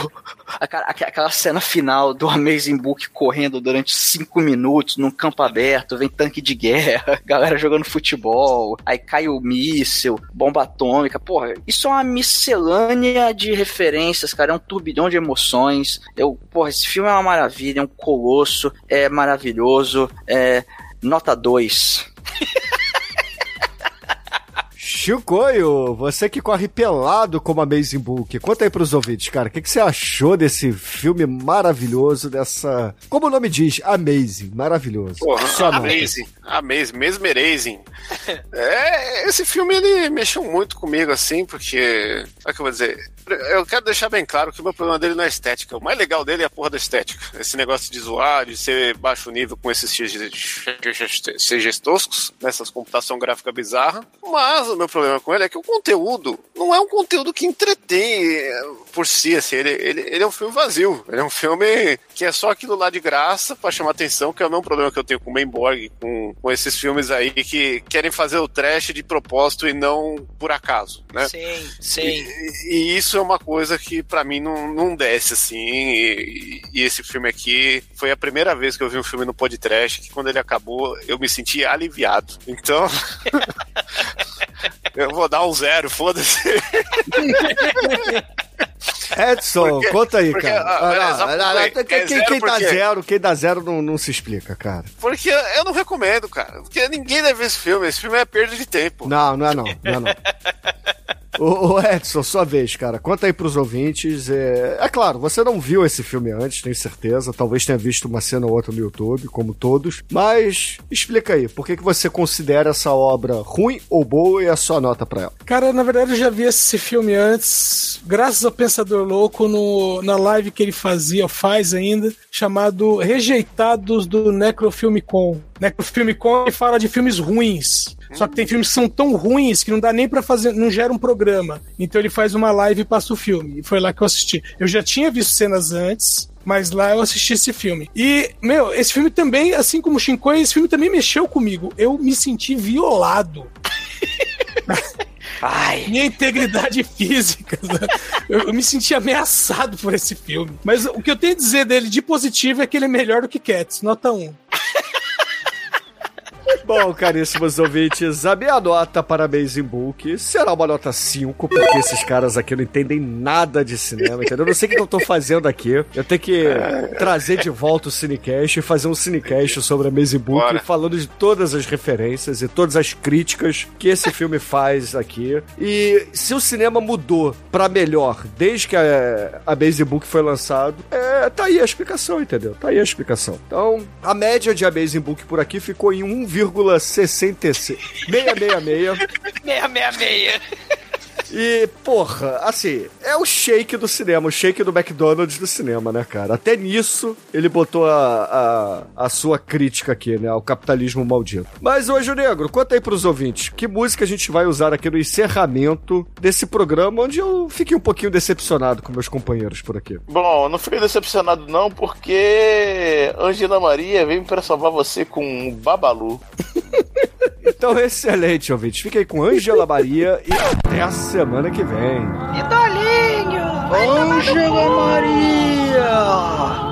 aquela, aquela cena final do Amazing Book correndo durante cinco minutos num campo aberto, vem tanque de guerra, galera jogando futebol, aí cai o míssil, bomba atômica. Porra, isso é uma miscelânea de referências, cara. É um turbilhão de emoções. Eu, porra, esse filme é uma maravilha, é um colosso, é maravilhoso. É. Nota 2. Chicoio, você que corre pelado como Amazing Book, conta aí pros ouvintes, cara, o que, que você achou desse filme maravilhoso, dessa. Como o nome diz, Amazing, maravilhoso. Porra, nota. amazing, amazing, mesmerizing. É, esse filme ele mexeu muito comigo, assim, porque. Como é que eu vou dizer? Eu quero deixar bem claro que o meu problema dele não é estética. O mais legal dele é a porra da estética. Esse negócio de zoar, de ser baixo nível com esses CGs toscos, nessas computação gráfica bizarra. Mas o meu problema com ele é que o conteúdo não é um conteúdo que entretém eh, por si, assim. Ele, ele, ele é um filme vazio. Ele é um filme que é só aquilo lá de graça pra chamar atenção, que é o mesmo problema que eu tenho com o Mainborg, com, com esses filmes aí que querem fazer o trash de propósito e não por acaso, né? Sim, sim. E, e isso é uma coisa que pra mim não, não desce, assim. E, e esse filme aqui foi a primeira vez que eu vi um filme no podcast que quando ele acabou eu me senti aliviado. Então. eu vou dar um zero, foda-se. Edson, Porque- conta aí, porque, cara. ah, Ah, quê? quem, É quem- zero quem dá porque- zero, quem dá zero não, não se explica, cara. Porque eu não recomendo, cara. Porque ninguém deve ver esse filme. Esse filme é perda de tempo. Não, não é não, não é não. Ô, ô, Edson, sua vez, cara. Conta aí pros ouvintes. É... é claro, você não viu esse filme antes, tenho certeza. Talvez tenha visto uma cena ou outra no YouTube, como todos. Mas explica aí, por que, que você considera essa obra ruim ou boa e a sua nota pra ela? Cara, na verdade eu já vi esse filme antes, graças ao Pensador Louco, no, na live que ele fazia, faz ainda, chamado Rejeitados do Necrofilmicon. Necrofilmicon ele fala de filmes ruins. Só que tem filmes que são tão ruins que não dá nem pra fazer, não gera um programa. Então ele faz uma live e passa o filme. E foi lá que eu assisti. Eu já tinha visto cenas antes, mas lá eu assisti esse filme. E, meu, esse filme também, assim como o Shinkoi, esse filme também mexeu comigo. Eu me senti violado. Ai. Minha integridade física. né? Eu, eu me senti ameaçado por esse filme. Mas o que eu tenho a dizer dele de positivo é que ele é melhor do que Cats, nota 1. Bom, caríssimos ouvintes, a minha nota para Amazing Book será uma nota 5, porque esses caras aqui não entendem nada de cinema, entendeu? Eu não sei o que eu tô fazendo aqui. Eu tenho que trazer de volta o Cinecast e fazer um Cinecast sobre Amazing Book, Bora. falando de todas as referências e todas as críticas que esse filme faz aqui. E se o cinema mudou pra melhor desde que a Amazing Book foi lançado, é, tá aí a explicação, entendeu? Tá aí a explicação. Então, a média de Amazing Book por aqui ficou em 1,66. 666. 666. E, porra, assim, é o shake do cinema, o shake do McDonald's do cinema, né, cara? Até nisso ele botou a, a, a sua crítica aqui, né, ao capitalismo maldito. Mas, hoje, Negro, conta aí pros ouvintes, que música a gente vai usar aqui no encerramento desse programa, onde eu fiquei um pouquinho decepcionado com meus companheiros por aqui. Bom, não fiquei decepcionado não, porque Angela Maria veio pra salvar você com um Babalu. Então, excelente, ouvintes. Fique aí com Ângela Maria e até a semana que vem. Idolinho! Ângela Maria!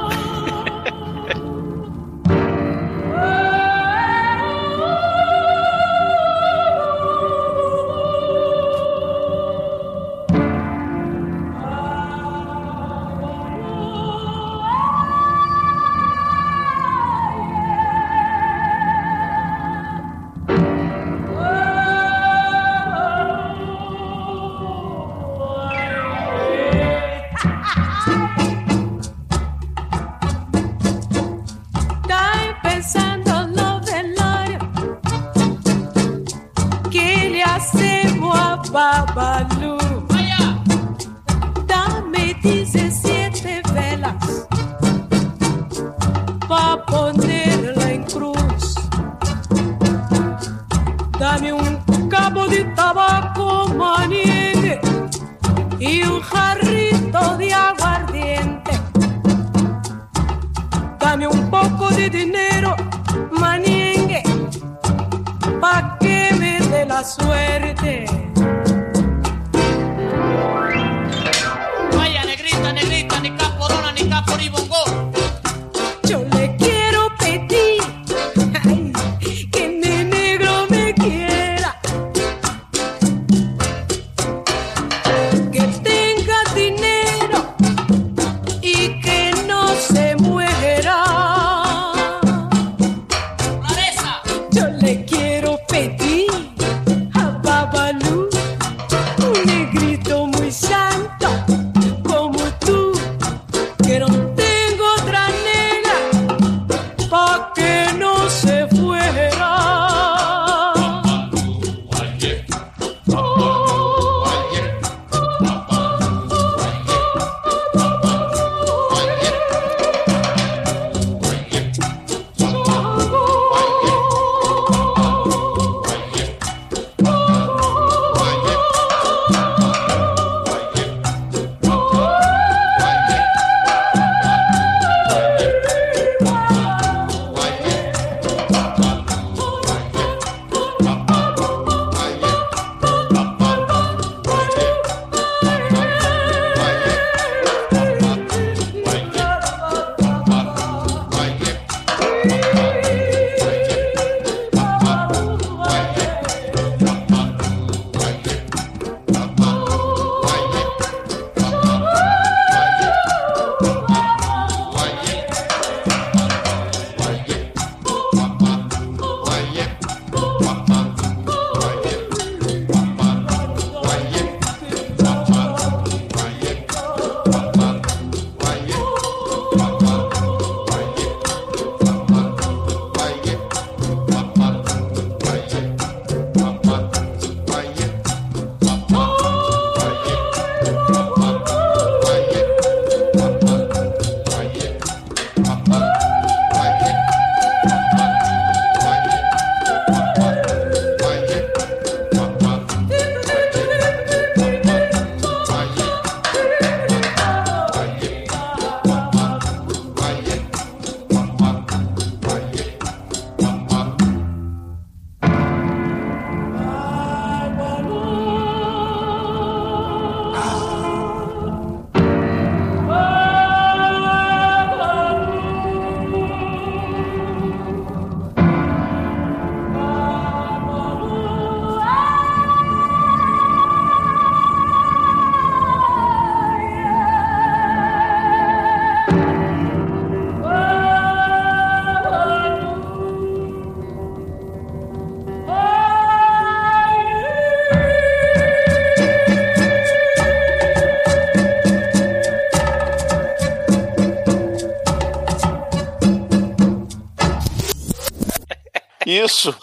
Isso.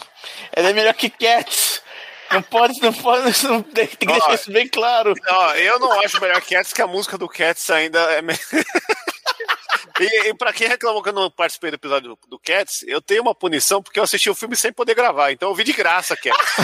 Ela é melhor que Cats. Não pode, não pode, não, tem que deixar isso bem claro. Não, eu não acho melhor Cats que a música do Cats ainda é. me- e, e pra quem reclamou que eu não participei do episódio do, do Cats, eu tenho uma punição porque eu assisti o filme sem poder gravar, então eu vi de graça Cats.